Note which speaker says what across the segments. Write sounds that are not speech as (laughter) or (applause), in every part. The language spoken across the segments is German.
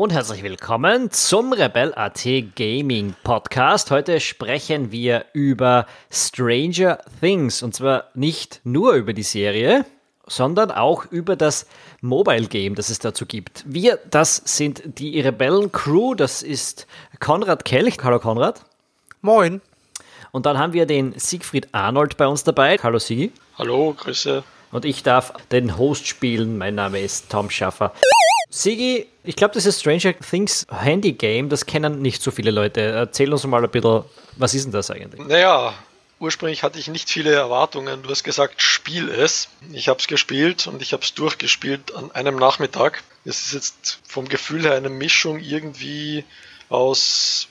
Speaker 1: Hallo und herzlich willkommen zum Rebel.at Gaming Podcast. Heute sprechen wir über Stranger Things und zwar nicht nur über die Serie, sondern auch über das Mobile Game, das es dazu gibt. Wir, das sind die Rebellen Crew, das ist Konrad Kelch. Hallo Konrad.
Speaker 2: Moin.
Speaker 1: Und dann haben wir den Siegfried Arnold bei uns dabei. Hallo Sigi.
Speaker 3: Hallo, Grüße.
Speaker 1: Und ich darf den Host spielen. Mein Name ist Tom Schaffer. Sigi, ich glaube, das ist Stranger Things Handy Game, das kennen nicht so viele Leute. Erzähl uns mal ein bisschen, was ist denn das eigentlich?
Speaker 3: Naja, ursprünglich hatte ich nicht viele Erwartungen. Du hast gesagt, spiel es. Ich habe es gespielt und ich habe es durchgespielt an einem Nachmittag. Es ist jetzt vom Gefühl her eine Mischung irgendwie aus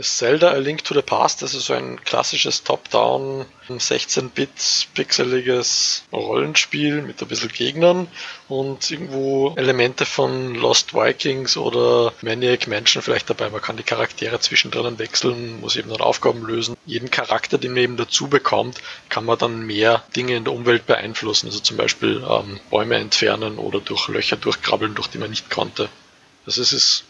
Speaker 3: Zelda A Link to the Past, das ist so ein klassisches Top-Down 16-Bit pixeliges Rollenspiel mit ein bisschen Gegnern und irgendwo Elemente von Lost Vikings oder Maniac Mansion vielleicht dabei. Man kann die Charaktere zwischendrin wechseln, muss eben dann Aufgaben lösen. Jeden Charakter, den man eben dazu bekommt, kann man dann mehr Dinge in der Umwelt beeinflussen. Also zum Beispiel ähm, Bäume entfernen oder durch Löcher durchkrabbeln, durch die man nicht konnte. Also es ist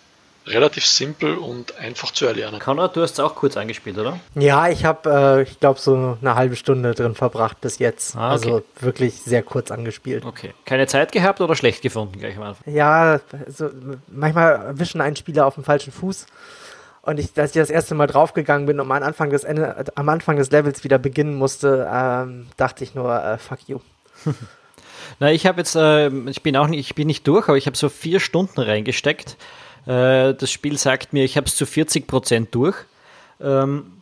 Speaker 3: relativ simpel und einfach zu erlernen.
Speaker 1: Konrad, du hast es auch kurz angespielt, oder?
Speaker 2: Ja, ich habe, äh, ich glaube, so eine halbe Stunde drin verbracht bis jetzt. Ah, okay. Also wirklich sehr kurz angespielt.
Speaker 1: Okay. Keine Zeit gehabt oder schlecht gefunden gleich am Anfang?
Speaker 2: Ja, also manchmal erwischen einen Spieler auf dem falschen Fuß. Und ich, als ich das erste Mal draufgegangen bin und am Anfang des, Ende, am Anfang des Levels wieder beginnen musste, ähm, dachte ich nur, äh, fuck you. (laughs) (laughs)
Speaker 1: Na, ich habe jetzt, äh, ich bin auch nicht, ich bin nicht durch, aber ich habe so vier Stunden reingesteckt äh, das Spiel sagt mir, ich habe es zu 40 Prozent durch. Ähm,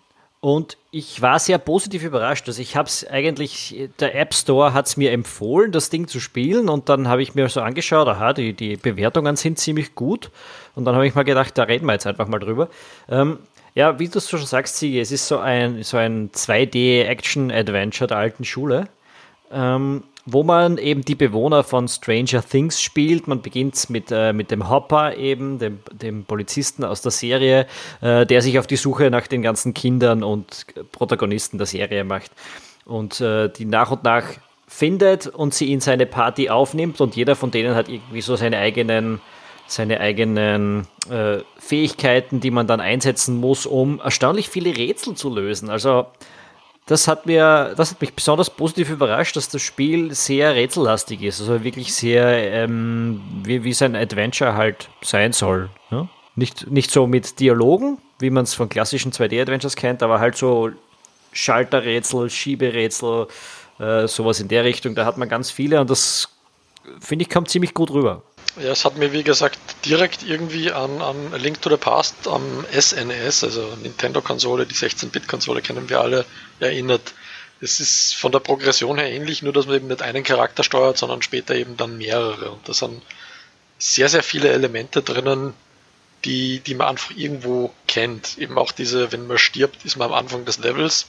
Speaker 1: und ich war sehr positiv überrascht. Also ich habe es eigentlich, der App Store hat es mir empfohlen, das Ding zu spielen. Und dann habe ich mir so angeschaut, aha, die, die Bewertungen sind ziemlich gut. Und dann habe ich mal gedacht, da reden wir jetzt einfach mal drüber. Ähm, ja, wie du es schon sagst, Siege, es ist so ein, so ein 2D-Action-Adventure der alten Schule. Ähm, wo man eben die Bewohner von Stranger Things spielt. Man beginnt mit, äh, mit dem Hopper eben, dem, dem Polizisten aus der Serie, äh, der sich auf die Suche nach den ganzen Kindern und Protagonisten der Serie macht und äh, die nach und nach findet und sie in seine Party aufnimmt und jeder von denen hat irgendwie so seine eigenen seine eigenen äh, Fähigkeiten, die man dann einsetzen muss, um erstaunlich viele Rätsel zu lösen. Also das hat mir, das hat mich besonders positiv überrascht, dass das Spiel sehr rätsellastig ist. Also wirklich sehr, ähm, wie, wie sein Adventure halt sein soll. Ja? Nicht, nicht so mit Dialogen, wie man es von klassischen 2D-Adventures kennt, aber halt so Schalterrätsel, Schieberätsel, äh, sowas in der Richtung. Da hat man ganz viele und das finde ich kommt ziemlich gut rüber.
Speaker 3: Ja, es hat mir wie gesagt direkt irgendwie an, an Link to the Past am SNES, also Nintendo-Konsole, die 16-Bit-Konsole kennen wir alle, erinnert. Es ist von der Progression her ähnlich, nur dass man eben nicht einen Charakter steuert, sondern später eben dann mehrere. Und da sind sehr, sehr viele Elemente drinnen, die, die man einfach irgendwo kennt. Eben auch diese, wenn man stirbt, ist man am Anfang des Levels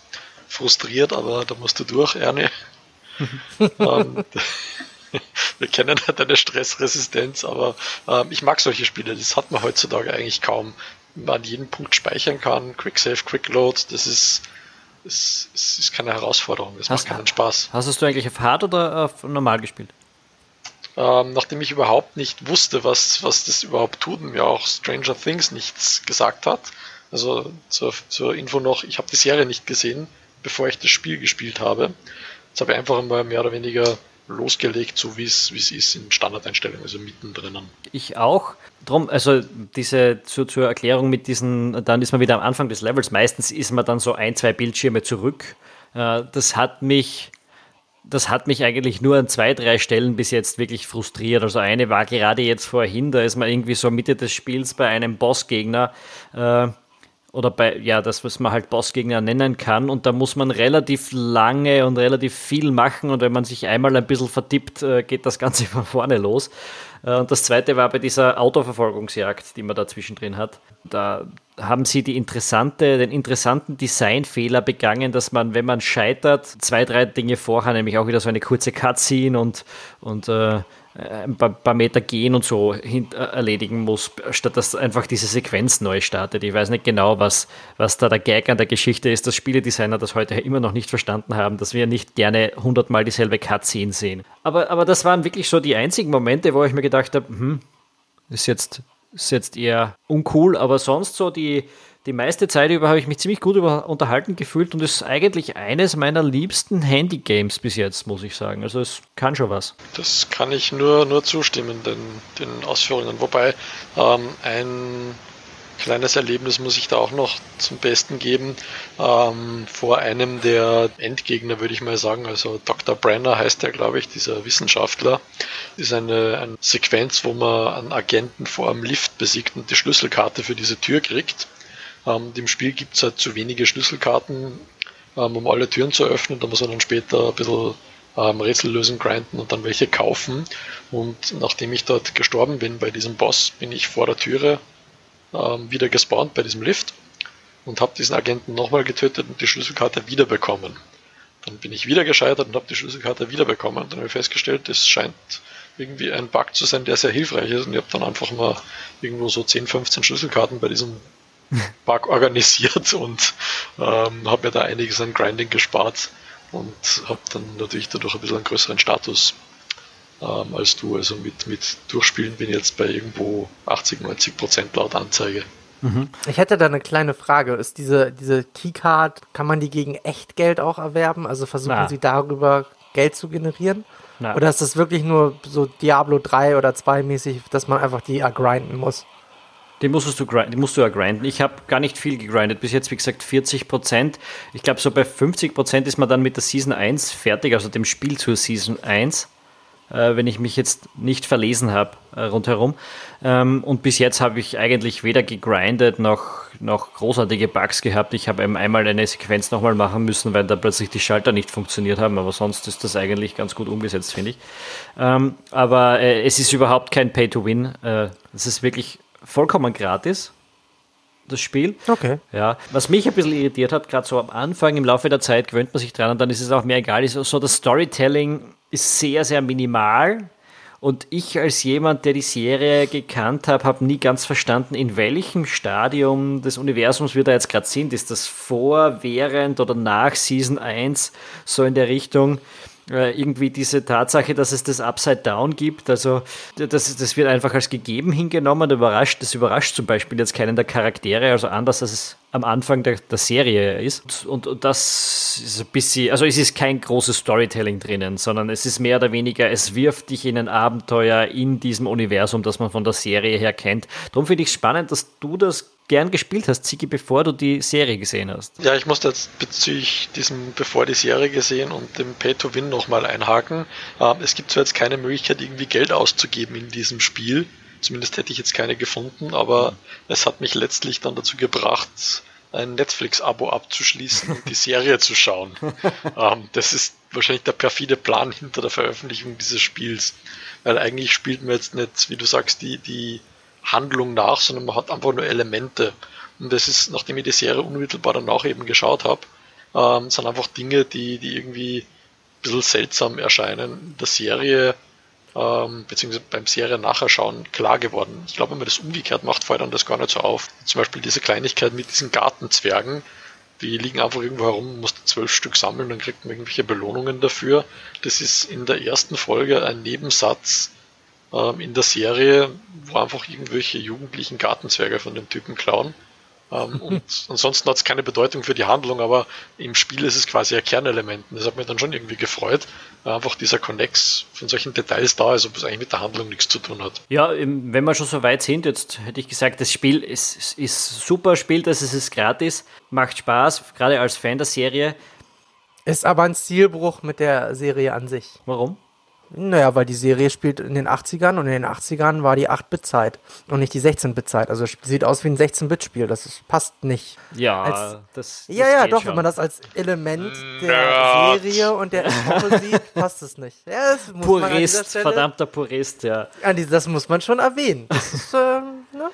Speaker 3: frustriert, aber da musst du durch, Ernie. (laughs) ähm, wir kennen halt eine Stressresistenz, aber ähm, ich mag solche Spiele, das hat man heutzutage eigentlich kaum. Man an jedem Punkt speichern kann, Quick Save, Quick Load, das ist, das, das ist keine Herausforderung, das hast, macht keinen Spaß.
Speaker 1: Hast du eigentlich auf Hard oder auf normal gespielt?
Speaker 3: Ähm, nachdem ich überhaupt nicht wusste, was, was das überhaupt tut und mir auch Stranger Things nichts gesagt hat, also zur, zur Info noch, ich habe die Serie nicht gesehen, bevor ich das Spiel gespielt habe. Jetzt habe ich einfach mal mehr oder weniger losgelegt, so wie es ist in Standardeinstellungen, also mittendrin.
Speaker 1: Ich auch. Drum, also diese zu, zur Erklärung mit diesen, dann ist man wieder am Anfang des Levels. Meistens ist man dann so ein, zwei Bildschirme zurück. Äh, das hat mich, das hat mich eigentlich nur an zwei, drei Stellen bis jetzt wirklich frustriert. Also eine war gerade jetzt vorhin, da ist man irgendwie so Mitte des Spiels bei einem Bossgegner. Äh, oder bei, ja, das, was man halt Bossgegner nennen kann. Und da muss man relativ lange und relativ viel machen. Und wenn man sich einmal ein bisschen vertippt, äh, geht das Ganze (laughs) von vorne los. Äh, und das zweite war bei dieser Autoverfolgungsjagd, die man da zwischendrin hat. Da haben sie die interessante, den interessanten Designfehler begangen, dass man, wenn man scheitert, zwei, drei Dinge vorher, nämlich auch wieder so eine kurze Cutscene und, und äh, ein paar, paar, Meter gehen und so äh, erledigen muss, statt dass einfach diese Sequenz neu startet. Ich weiß nicht genau, was, was da der Gag an der Geschichte ist, dass Spieledesigner das heute immer noch nicht verstanden haben, dass wir nicht gerne hundertmal dieselbe Cutscene sehen. Aber, aber das waren wirklich so die einzigen Momente, wo ich mir gedacht habe, hm, ist jetzt ist jetzt eher uncool, aber sonst so die, die meiste Zeit über habe ich mich ziemlich gut unterhalten gefühlt und ist eigentlich eines meiner liebsten Handy-Games bis jetzt, muss ich sagen. Also es kann schon was.
Speaker 3: Das kann ich nur, nur zustimmen, den, den Ausführungen. Wobei ähm, ein kleines Erlebnis muss ich da auch noch zum Besten geben. Ähm, vor einem der Endgegner, würde ich mal sagen, also Dr. Brenner heißt der, glaube ich, dieser Wissenschaftler, ist eine, eine Sequenz, wo man einen Agenten vor einem Lift besiegt und die Schlüsselkarte für diese Tür kriegt. Ähm, Im Spiel gibt es halt zu wenige Schlüsselkarten, ähm, um alle Türen zu öffnen. Da muss man dann später ein bisschen ähm, Rätsel lösen, grinden und dann welche kaufen. Und nachdem ich dort gestorben bin bei diesem Boss, bin ich vor der Türe ähm, wieder gespawnt bei diesem Lift und habe diesen Agenten nochmal getötet und die Schlüsselkarte wiederbekommen. Dann bin ich wieder gescheitert und habe die Schlüsselkarte wiederbekommen. Und dann habe ich festgestellt, es scheint irgendwie ein Bug zu sein, der sehr hilfreich ist. Und ich habe dann einfach mal irgendwo so 10, 15 Schlüsselkarten bei diesem Bug organisiert und ähm, habe mir da einiges an Grinding gespart und habe dann natürlich dadurch ein bisschen einen größeren Status ähm, als du. Also mit, mit Durchspielen bin ich jetzt bei irgendwo 80, 90 Prozent laut Anzeige.
Speaker 2: Mhm. Ich hätte da eine kleine Frage. Ist diese, diese Keycard, kann man die gegen Echtgeld auch erwerben? Also versuchen Na. sie darüber Geld zu generieren? Na. Oder ist das wirklich nur so Diablo 3 oder 2 mäßig, dass man einfach die grinden muss?
Speaker 1: Die musst du, die musst du ja grinden. Ich habe gar nicht viel gegrindet. Bis jetzt, wie gesagt, 40 Prozent. Ich glaube, so bei 50 Prozent ist man dann mit der Season 1 fertig, also dem Spiel zur Season 1 äh, wenn ich mich jetzt nicht verlesen habe äh, rundherum. Ähm, und bis jetzt habe ich eigentlich weder gegrindet noch, noch großartige Bugs gehabt. Ich habe einmal eine Sequenz nochmal machen müssen, weil da plötzlich die Schalter nicht funktioniert haben, aber sonst ist das eigentlich ganz gut umgesetzt, finde ich. Ähm, aber äh, es ist überhaupt kein Pay-to-Win. Äh, es ist wirklich vollkommen gratis das Spiel.
Speaker 2: Okay.
Speaker 1: Ja. Was mich ein bisschen irritiert hat, gerade so am Anfang, im Laufe der Zeit gewöhnt man sich dran und dann ist es auch mehr egal, ist so das Storytelling ist sehr, sehr minimal. Und ich als jemand, der die Serie gekannt hat, habe nie ganz verstanden, in welchem Stadium des Universums wir da jetzt gerade sind. Ist das vor, während oder nach Season 1 so in der Richtung? Äh, irgendwie diese Tatsache, dass es das Upside Down gibt. Also das, das wird einfach als gegeben hingenommen. Überrascht, das überrascht zum Beispiel jetzt keinen der Charaktere, also anders als es am Anfang der, der Serie ist. Und, und, das ist ein bisschen, also es ist kein großes Storytelling drinnen, sondern es ist mehr oder weniger, es wirft dich in ein Abenteuer in diesem Universum, das man von der Serie her kennt. Darum finde ich es spannend, dass du das gern gespielt hast, Ziki, bevor du die Serie gesehen hast.
Speaker 3: Ja, ich musste jetzt bezüglich diesem, bevor die Serie gesehen und dem Pay-to-Win nochmal einhaken. Ähm, es gibt zwar jetzt keine Möglichkeit, irgendwie Geld auszugeben in diesem Spiel. Zumindest hätte ich jetzt keine gefunden, aber mhm. es hat mich letztlich dann dazu gebracht, ein Netflix-Abo abzuschließen und die Serie zu schauen. (laughs) Ähm, das ist wahrscheinlich der perfide Plan hinter der Veröffentlichung dieses Spiels. Weil eigentlich spielt man jetzt nicht, wie du sagst, die, die Handlung nach, sondern man hat einfach nur Elemente. Und das ist, nachdem ich die Serie unmittelbar danach eben geschaut habe, ähm, sind einfach Dinge, die, die irgendwie ein bisschen seltsam erscheinen. In der Serie, ähm, beziehungsweise beim Serien nachher schauen, klar geworden. Ich glaube, wenn man das umgekehrt macht, fällt dann das gar nicht so auf. Zum Beispiel diese Kleinigkeit mit diesen Gartenzwergen, die liegen einfach irgendwo herum, musst zwölf Stück sammeln, dann kriegt man irgendwelche Belohnungen dafür. Das ist in der ersten Folge ein Nebensatz, ähm, in der Serie, wo einfach irgendwelche jugendlichen Gartenzwerge von dem Typen klauen. Ähm, (laughs) und ansonsten hat es keine Bedeutung für die Handlung, aber im Spiel ist es quasi ein Kernelement. Und das hat mich dann schon irgendwie gefreut, weil einfach dieser Connex von solchen Details da ist, obwohl es eigentlich mit der Handlung nichts zu tun hat.
Speaker 1: Ja, wenn wir schon so weit sind, jetzt hätte ich gesagt, das Spiel ist, ist super, spielt es, es ist gratis, macht Spaß, gerade als Fan der Serie.
Speaker 2: Ist aber ein Stilbruch mit der Serie an sich.
Speaker 1: Warum?
Speaker 2: Naja, weil die Serie spielt in den 80ern und in den 80ern war die 8-Bit-Zeit und nicht die 16-Bit-Zeit. Also sieht aus wie ein 16-Bit-Spiel. Das ist, passt nicht.
Speaker 1: Ja,
Speaker 2: als,
Speaker 1: das,
Speaker 2: das Ja, ja, doch, schon. wenn man das als Element der Nerd. Serie und der Epoche (laughs) sieht, passt es nicht. Ja,
Speaker 1: Purist, verdammter Purist, ja.
Speaker 2: das muss man schon erwähnen. Das ist, äh, ne?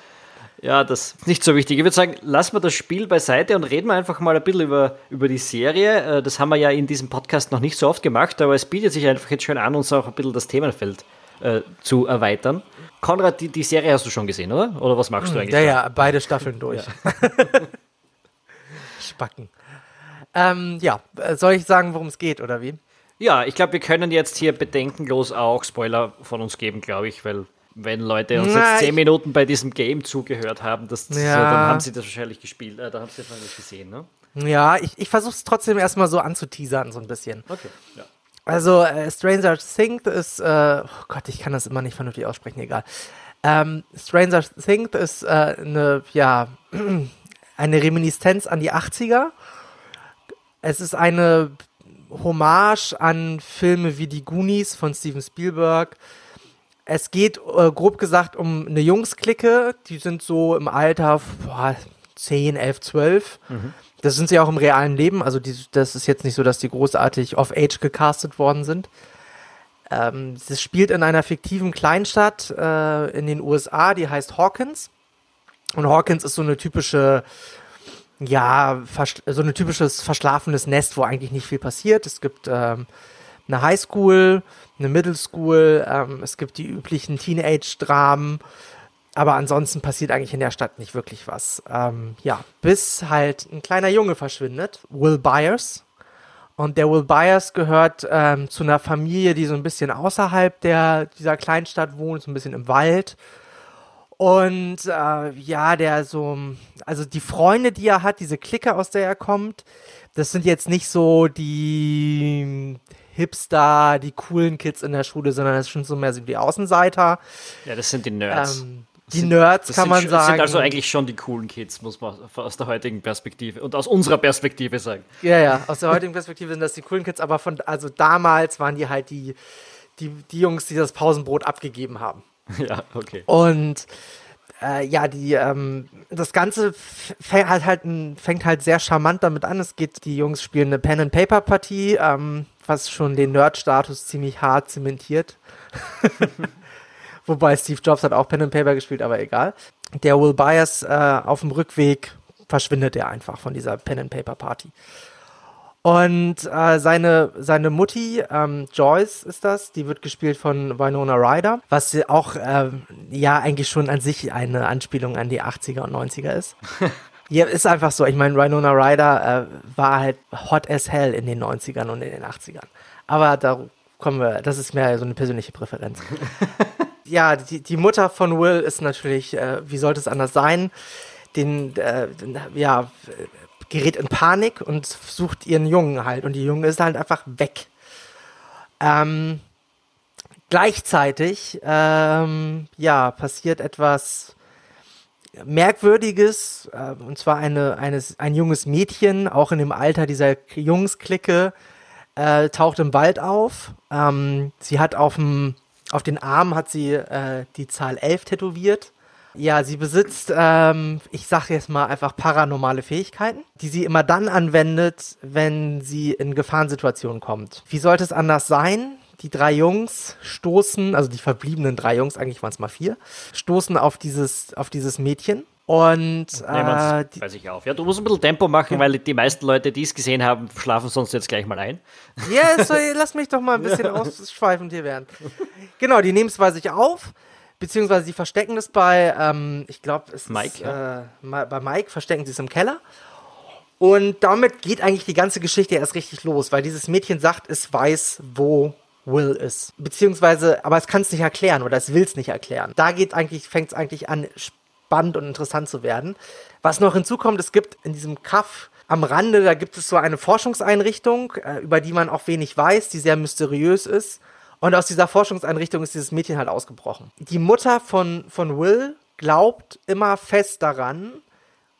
Speaker 1: Ja, das ist nicht so wichtig. Ich würde sagen, lassen wir das Spiel beiseite und reden wir einfach mal ein bisschen über, über die Serie. Äh, das haben wir ja in diesem Podcast noch nicht so oft gemacht, aber es bietet sich einfach jetzt schön an, uns auch ein bisschen das Themenfeld äh, zu erweitern. Konrad, die, die Serie hast du schon gesehen, oder? Oder was machst du hm, eigentlich?
Speaker 2: Ja, ja, beide Staffeln durch. Ja. (laughs) Spacken. Ähm, ja, soll ich sagen, worum es geht, oder wie?
Speaker 1: Ja, ich glaube, wir können jetzt hier bedenkenlos auch Spoiler von uns geben, glaube ich, weil wenn Leute uns jetzt zehn Minuten bei diesem Game zugehört haben, das, ja. so, dann haben sie das wahrscheinlich gespielt, äh, da haben sie das wahrscheinlich gesehen, ne?
Speaker 2: Ja, ich, ich versuche es trotzdem erstmal so anzuteasern, so ein bisschen.
Speaker 1: Okay, ja.
Speaker 2: Also, äh, Stranger Things ist, äh, oh Gott, ich kann das immer nicht vernünftig aussprechen, egal. Ähm, Stranger Things ist äh, eine, ja, (clears throat) eine Reminiszenz an die 80er. Es ist eine Hommage an Filme wie die Goonies von Steven Spielberg. Es geht äh, grob gesagt um eine Jungsklicke, die sind so im Alter boah, 10, 11, 12. Mhm. Das sind sie auch im realen Leben. Also die, das ist jetzt nicht so, dass die großartig off-age gecastet worden sind. Ähm, es spielt in einer fiktiven Kleinstadt äh, in den USA, die heißt Hawkins. Und Hawkins ist so eine typische, ja, so ein typisches verschlafenes Nest, wo eigentlich nicht viel passiert. Es gibt ähm, eine Highschool, eine Middle School, ähm, es gibt die üblichen Teenage-Dramen. Aber ansonsten passiert eigentlich in der Stadt nicht wirklich was. Ähm, ja, bis halt ein kleiner Junge verschwindet, Will Byers. Und der Will Byers gehört ähm, zu einer Familie, die so ein bisschen außerhalb der, dieser Kleinstadt wohnt, so ein bisschen im Wald. Und äh, ja, der so, also die Freunde, die er hat, diese Clique, aus der er kommt, das sind jetzt nicht so die Hipster, die coolen Kids in der Schule, sondern das sind so mehr so die Außenseiter.
Speaker 1: Ja, das sind die Nerds.
Speaker 2: Ähm, die Nerds
Speaker 1: das
Speaker 2: kann man
Speaker 1: sind,
Speaker 2: sagen. Das
Speaker 1: sind also eigentlich schon die coolen Kids, muss man aus der heutigen Perspektive und aus unserer Perspektive sagen.
Speaker 2: Ja, ja, aus der heutigen Perspektive sind das die coolen Kids, aber von, also damals waren die halt die, die, die Jungs, die das Pausenbrot abgegeben haben. (laughs)
Speaker 1: Ja, okay.
Speaker 2: Und äh, ja, die, ähm, das Ganze fängt halt, halt, fängt halt sehr charmant damit an. Es geht, die Jungs spielen eine Pen-and-Paper-Partie, ähm, was schon den Nerd-Status ziemlich hart zementiert. (laughs) Wobei Steve Jobs hat auch Pen and Paper gespielt, aber egal. Der Will Byers äh, auf dem Rückweg verschwindet er einfach von dieser Pen and Paper Party. Und äh, seine, seine Mutti, ähm, Joyce ist das, die wird gespielt von Winona Ryder, was auch äh, ja eigentlich schon an sich eine Anspielung an die 80er und 90er ist. (laughs) ja, ist einfach so. Ich meine, Winona Ryder äh, war halt hot as hell in den 90ern und in den 80ern. Aber da kommen wir, das ist mehr so eine persönliche Präferenz. (laughs) ja, die, die Mutter von Will ist natürlich, äh, wie sollte es anders sein, den, äh, den, ja, gerät in Panik und sucht ihren Jungen halt. Und die Junge ist halt einfach weg. Ähm, gleichzeitig, ähm, ja, passiert etwas Merkwürdiges, äh, und zwar eine, eines, ein junges Mädchen, auch in dem Alter dieser Jungsklicke, äh, taucht im Wald auf. Ähm, sie hat auf dem auf den Arm hat sie äh, die Zahl 11 tätowiert. Ja, sie besitzt, ähm, ich sage jetzt mal einfach paranormale Fähigkeiten, die sie immer dann anwendet, wenn sie in Gefahrensituationen kommt. Wie sollte es anders sein? Die drei Jungs stoßen, also die verbliebenen drei Jungs, eigentlich waren es mal vier, stoßen auf dieses, auf dieses Mädchen und
Speaker 1: äh, weiß ich auf. Ja, du musst ein bisschen Tempo machen, weil die meisten Leute, die es gesehen haben, schlafen sonst jetzt gleich mal ein.
Speaker 2: Ja, so, (laughs) lass mich doch mal ein bisschen ausschweifend hier werden. Genau, die nehmen es bei sich auf, beziehungsweise sie verstecken es bei, ähm, ich glaube, es
Speaker 1: Mike,
Speaker 2: ist, ja. äh, bei Mike verstecken sie es im Keller. Und damit geht eigentlich die ganze Geschichte erst richtig los, weil dieses Mädchen sagt, es weiß, wo Will ist. Beziehungsweise, aber es kann es nicht erklären oder es will es nicht erklären. Da geht eigentlich, fängt es eigentlich an, spannend und interessant zu werden. Was noch hinzukommt, es gibt in diesem Kaff am Rande, da gibt es so eine Forschungseinrichtung, äh, über die man auch wenig weiß, die sehr mysteriös ist. Und aus dieser Forschungseinrichtung ist dieses Mädchen halt ausgebrochen. Die Mutter von, von Will glaubt immer fest daran,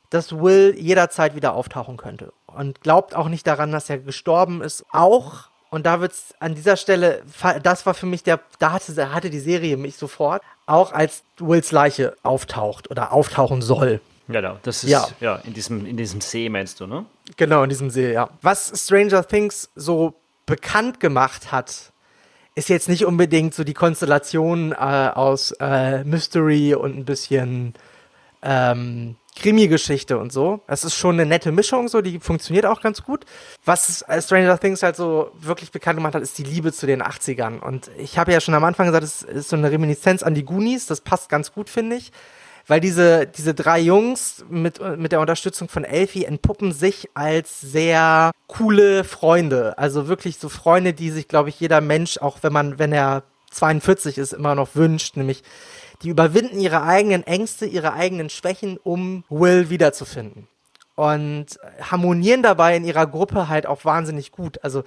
Speaker 2: dass Will jederzeit wieder auftauchen könnte. Und glaubt auch nicht daran, dass er gestorben ist. Auch, und da wird es an dieser Stelle, das war für mich der, da hatte, hatte die Serie mich sofort, auch als Wills Leiche auftaucht oder auftauchen soll.
Speaker 1: Genau, das ist ja, ja in, diesem, in diesem See, meinst du, ne?
Speaker 2: Genau, in diesem See, ja. Was Stranger Things so bekannt gemacht hat, ist jetzt nicht unbedingt so die Konstellation äh, aus äh, Mystery und ein bisschen ähm, Krimi-Geschichte und so. Es ist schon eine nette Mischung, so, die funktioniert auch ganz gut. Was Stranger Things halt so wirklich bekannt gemacht hat, ist die Liebe zu den 80ern. Und ich habe ja schon am Anfang gesagt, es ist so eine Reminiszenz an die Goonies. Das passt ganz gut, finde ich. Weil diese, diese drei Jungs mit, mit der Unterstützung von Elfie entpuppen sich als sehr coole Freunde. Also wirklich so Freunde, die sich, glaube ich, jeder Mensch, auch wenn man, wenn er 42 es immer noch wünscht, nämlich die überwinden ihre eigenen Ängste, ihre eigenen Schwächen, um Will wiederzufinden. Und harmonieren dabei in ihrer Gruppe halt auch wahnsinnig gut. Also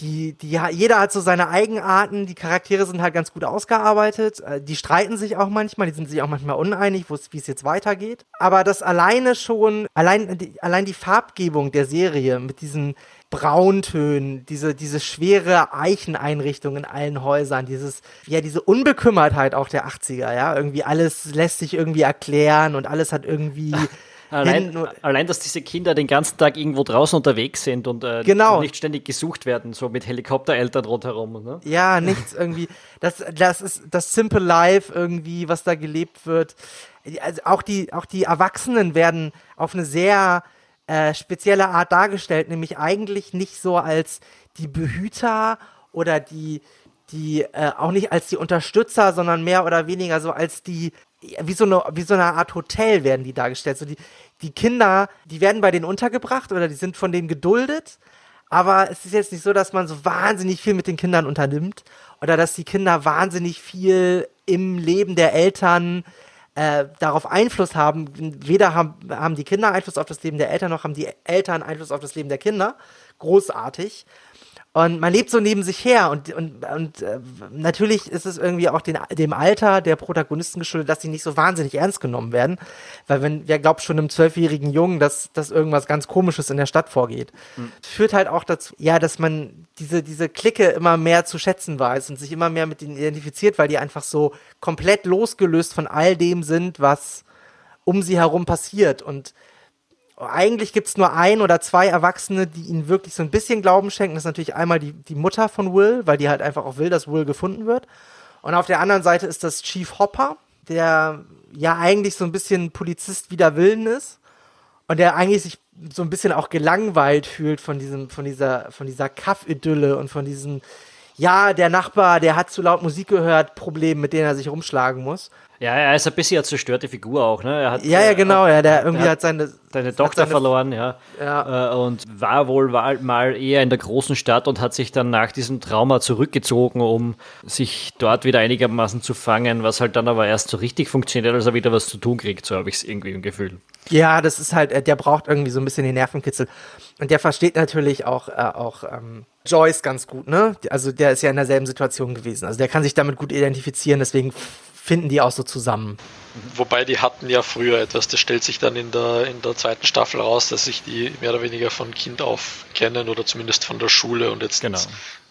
Speaker 2: die, die, jeder hat so seine Eigenarten, die Charaktere sind halt ganz gut ausgearbeitet, äh, die streiten sich auch manchmal, die sind sich auch manchmal uneinig, wie es jetzt weitergeht. Aber das alleine schon, allein die, allein die Farbgebung der Serie mit diesen Brauntönen, diese, diese schwere Eicheneinrichtung in allen Häusern, dieses, ja, diese Unbekümmertheit auch der 80er, ja, irgendwie alles lässt sich irgendwie erklären und alles hat irgendwie (laughs)
Speaker 1: Allein, allein, dass diese Kinder den ganzen Tag irgendwo draußen unterwegs sind und äh,
Speaker 2: genau.
Speaker 1: nicht ständig gesucht werden, so mit Helikoptereltern rundherum. Ne?
Speaker 2: Ja, nichts irgendwie. Das, das ist das Simple Life irgendwie, was da gelebt wird. Also auch die, auch die Erwachsenen werden auf eine sehr äh, spezielle Art dargestellt, nämlich eigentlich nicht so als die Behüter oder die, die äh, auch nicht als die Unterstützer, sondern mehr oder weniger so als die wie so eine, wie so eine Art Hotel werden die dargestellt. So die, die Kinder, die werden bei denen untergebracht oder die sind von denen geduldet. Aber es ist jetzt nicht so, dass man so wahnsinnig viel mit den Kindern unternimmt oder dass die Kinder wahnsinnig viel im Leben der Eltern äh, darauf Einfluss haben. Weder haben, haben die Kinder Einfluss auf das Leben der Eltern, noch haben die Eltern Einfluss auf das Leben der Kinder. Großartig. Und man lebt so neben sich her und, und, und äh, natürlich ist es irgendwie auch den, dem Alter der Protagonisten geschuldet, dass sie nicht so wahnsinnig ernst genommen werden. Weil wenn, wer glaubt schon einem zwölfjährigen Jungen, dass, dass irgendwas ganz Komisches in der Stadt vorgeht. Mhm. Führt halt auch dazu, ja, dass man diese, diese Clique immer mehr zu schätzen weiß und sich immer mehr mit ihnen identifiziert, weil die einfach so komplett losgelöst von all dem sind, was um sie herum passiert. Und eigentlich gibt es nur ein oder zwei Erwachsene, die ihnen wirklich so ein bisschen Glauben schenken. Das ist natürlich einmal die, die Mutter von Will, weil die halt einfach auch will, dass Will gefunden wird. Und auf der anderen Seite ist das Chief Hopper, der ja eigentlich so ein bisschen Polizist wider Willen ist und der eigentlich sich so ein bisschen auch gelangweilt fühlt von diesem, von dieser, von dieser Kaff-Idylle und von diesem, ja, der Nachbar, der hat zu laut Musik gehört, Problem, mit denen er sich rumschlagen muss.
Speaker 1: Ja, er ist ein bisschen eine zerstörte Figur auch, ne?
Speaker 2: Hat, ja, ja, äh, genau, ja, der irgendwie
Speaker 1: hat,
Speaker 2: seine,
Speaker 1: seine Tochter seine, verloren, ja. ja. Äh, und war wohl mal eher in der großen Stadt und hat sich dann nach diesem Trauma zurückgezogen, um sich dort wieder einigermaßen zu fangen, was halt dann aber erst so richtig funktioniert, als er wieder was zu tun kriegt, so habe ich es irgendwie im Gefühl.
Speaker 2: Ja, das ist halt, äh, der braucht irgendwie so ein bisschen den Nervenkitzel. Und der versteht natürlich auch, äh, auch ähm, Joyce ganz gut, ne? Also der ist ja in derselben Situation gewesen. Also der kann sich damit gut identifizieren, deswegen finden die auch so zusammen.
Speaker 3: Wobei die hatten ja früher etwas, das stellt sich dann in der, in der zweiten Staffel raus, dass sich die mehr oder weniger von Kind auf kennen oder zumindest von der Schule und jetzt
Speaker 1: genau.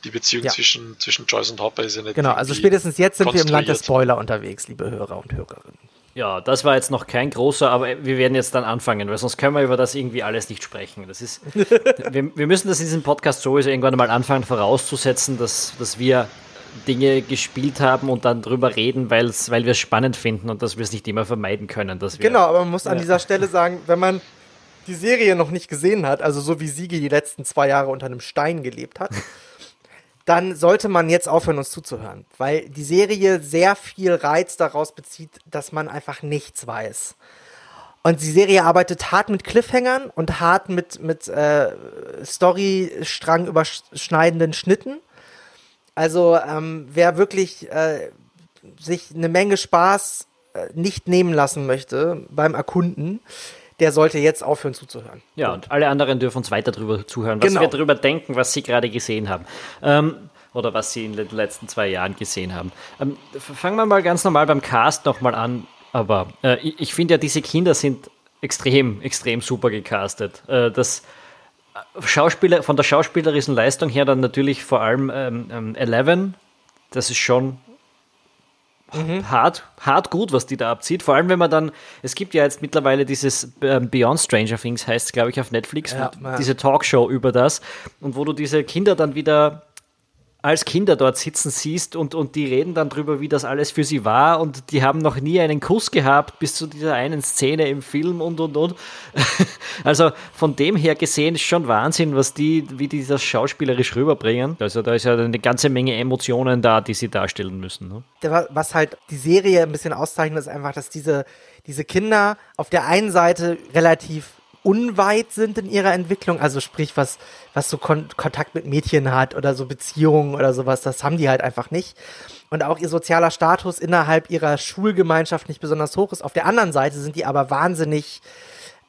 Speaker 3: die Beziehung ja. zwischen, zwischen Joyce und Hopper ist ja nicht
Speaker 2: Genau, also spätestens jetzt sind wir im Land der Spoiler unterwegs, liebe Hörer und Hörerinnen.
Speaker 1: Ja, das war jetzt noch kein großer, aber wir werden jetzt dann anfangen, weil sonst können wir über das irgendwie alles nicht sprechen. Das ist, (laughs) wir, wir müssen das in diesem Podcast sowieso irgendwann mal anfangen vorauszusetzen, dass, dass wir Dinge gespielt haben und dann drüber reden, weil's, weil wir es spannend finden und dass wir es nicht immer vermeiden können. Dass wir,
Speaker 2: genau, aber man muss an dieser Stelle sagen, wenn man die Serie noch nicht gesehen hat, also so wie Siege die letzten zwei Jahre unter einem Stein gelebt hat, (laughs) dann sollte man jetzt aufhören, uns zuzuhören, weil die Serie sehr viel Reiz daraus bezieht, dass man einfach nichts weiß. Und die Serie arbeitet hart mit Cliffhangern und hart mit, mit äh, Storystrang überschneidenden Schnitten. Also ähm, wer wirklich äh, sich eine Menge Spaß äh, nicht nehmen lassen möchte beim Erkunden, der sollte jetzt aufhören zuzuhören.
Speaker 1: Ja, und alle anderen dürfen uns weiter darüber zuhören, was genau. wir darüber denken, was sie gerade gesehen haben. Ähm, oder was sie in den letzten zwei Jahren gesehen haben. Ähm, fangen wir mal ganz normal beim Cast nochmal an. Aber äh, ich, ich finde ja, diese Kinder sind extrem, extrem super gecastet. Äh, das Schauspieler, von der schauspielerischen Leistung her dann natürlich vor allem ähm, ähm, Eleven. Das ist schon mhm. hart, hart gut, was die da abzieht. Vor allem, wenn man dann, es gibt ja jetzt mittlerweile dieses ähm, Beyond Stranger Things, heißt es, glaube ich, auf Netflix, ja, diese Talkshow über das. Und wo du diese Kinder dann wieder als Kinder dort sitzen siehst und, und die reden dann drüber, wie das alles für sie war und die haben noch nie einen Kuss gehabt bis zu dieser einen Szene im Film und und und. (laughs) Also von dem her gesehen ist schon Wahnsinn, was die, wie die das schauspielerisch rüberbringen. Also da ist ja eine ganze Menge Emotionen da, die sie darstellen müssen.
Speaker 2: Ne? Was halt die Serie ein bisschen auszeichnet, ist einfach, dass diese, diese Kinder auf der einen Seite relativ unweit sind in ihrer Entwicklung, also sprich, was, was so Kon Kontakt mit Mädchen hat oder so Beziehungen oder sowas, das haben die halt einfach nicht. Und auch ihr sozialer Status innerhalb ihrer Schulgemeinschaft nicht besonders hoch ist. Auf der anderen Seite sind die aber wahnsinnig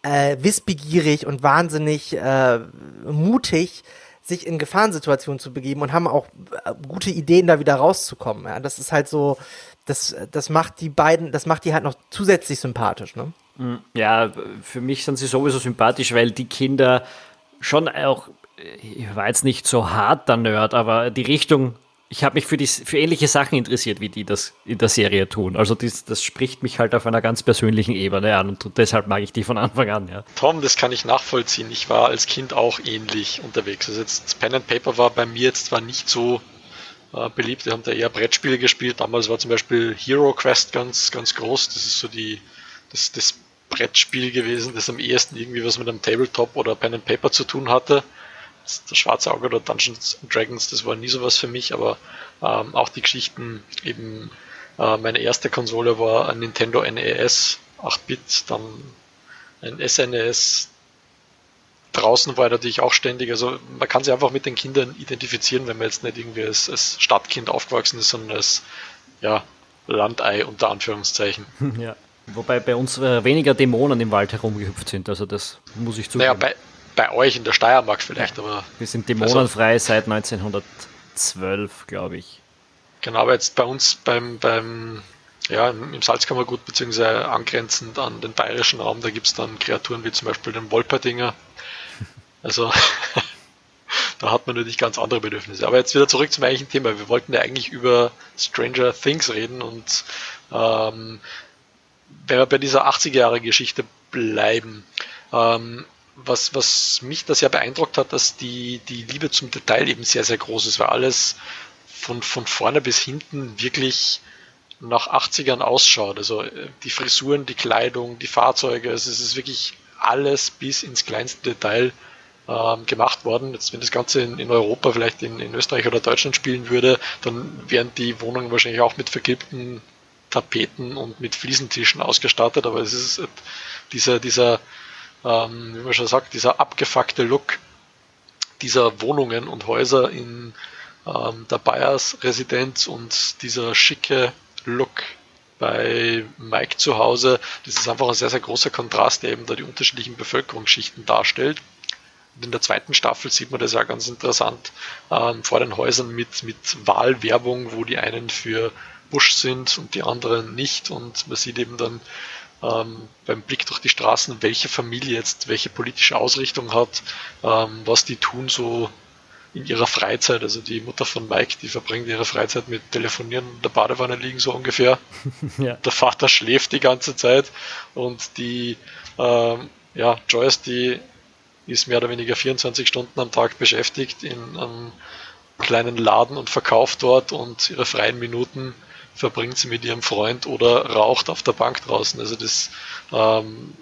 Speaker 2: äh, wissbegierig und wahnsinnig äh, mutig, sich in Gefahrensituationen zu begeben und haben auch äh, gute Ideen, da wieder rauszukommen. Ja, das ist halt so, das, das macht die beiden, das macht die halt noch zusätzlich sympathisch, ne?
Speaker 1: Mm, ja, für mich sind sie sowieso sympathisch, weil die Kinder schon auch, ich war jetzt nicht so hart der Nerd, aber die Richtung, ich habe mich für, die, für ähnliche Sachen interessiert, wie die das in der Serie tun. Also das, das spricht mich halt auf einer ganz persönlichen Ebene an und deshalb mag ich die von Anfang an, ja.
Speaker 3: Tom, das kann ich nachvollziehen. Ich war als Kind auch ähnlich unterwegs. Also jetzt Pen and Paper war bei mir jetzt zwar nicht so äh, beliebt, wir haben da eher Brettspiele gespielt. Damals war zum Beispiel Hero Quest ganz, ganz groß. Das ist so die, das, das Brettspiel gewesen, das am ehesten irgendwie was mit einem Tabletop oder Pen and Paper zu tun hatte. Das Schwarze Auge oder Dungeons Dragons, das war nie sowas für mich, aber ähm, auch die Geschichten, eben äh, meine erste Konsole war ein Nintendo NES 8-Bit, dann ein SNES. Draußen war er natürlich auch ständig, also man kann sich einfach mit den Kindern identifizieren, wenn man jetzt nicht irgendwie als, als Stadtkind aufgewachsen ist, sondern als ja, Landei unter Anführungszeichen. (laughs)
Speaker 1: Ja. Wobei bei uns äh, weniger Dämonen im Wald herumgehüpft sind, also das muss ich zugeben.
Speaker 3: Naja, bei, bei euch in der Steiermark vielleicht, ja. aber.
Speaker 1: Wir sind dämonenfrei also, seit 1912, glaube ich.
Speaker 3: Genau, aber jetzt bei uns beim, beim ja, im Salzkammergut, beziehungsweise angrenzend an den bayerischen Raum, da gibt es dann Kreaturen wie zum Beispiel den Wolperdinger. Also (laughs) da hat man natürlich ganz andere Bedürfnisse. Aber jetzt wieder zurück zum eigentlichen Thema. Wir wollten ja eigentlich über Stranger Things reden und ähm, wenn wir bei dieser 80er-Jahre-Geschichte bleiben, ähm, was, was mich das ja beeindruckt hat, dass die, die Liebe zum Detail eben sehr, sehr groß ist, weil alles von, von vorne bis hinten wirklich nach 80ern ausschaut. Also äh, die Frisuren, die Kleidung, die Fahrzeuge, also es ist wirklich alles bis ins kleinste Detail ähm, gemacht worden. Jetzt, wenn das Ganze in, in Europa, vielleicht in, in Österreich oder Deutschland spielen würde, dann wären die Wohnungen wahrscheinlich auch mit vergilbten Tapeten und mit Fliesentischen ausgestattet, aber es ist dieser, dieser, ähm, wie man schon sagt, dieser abgefuckte Look dieser Wohnungen und Häuser in ähm, der Bayers Residenz und dieser schicke Look bei Mike zu Hause, das ist einfach ein sehr, sehr großer Kontrast, der eben da die unterschiedlichen Bevölkerungsschichten darstellt. Und in der zweiten Staffel sieht man das ja ganz interessant ähm, vor den Häusern mit, mit Wahlwerbung, wo die einen für Busch sind und die anderen nicht. Und man sieht eben dann ähm, beim Blick durch die Straßen, welche Familie jetzt welche politische Ausrichtung hat, ähm, was die tun so in ihrer Freizeit. Also die Mutter von Mike, die verbringt ihre Freizeit mit Telefonieren und der Badewanne liegen so ungefähr. (laughs) ja. Der Vater schläft die ganze Zeit und die ähm, ja, Joyce, die ist mehr oder weniger 24 Stunden am Tag beschäftigt in einem kleinen Laden und verkauft dort und ihre freien Minuten verbringt sie mit ihrem Freund oder raucht auf der Bank draußen. Also das, ähm,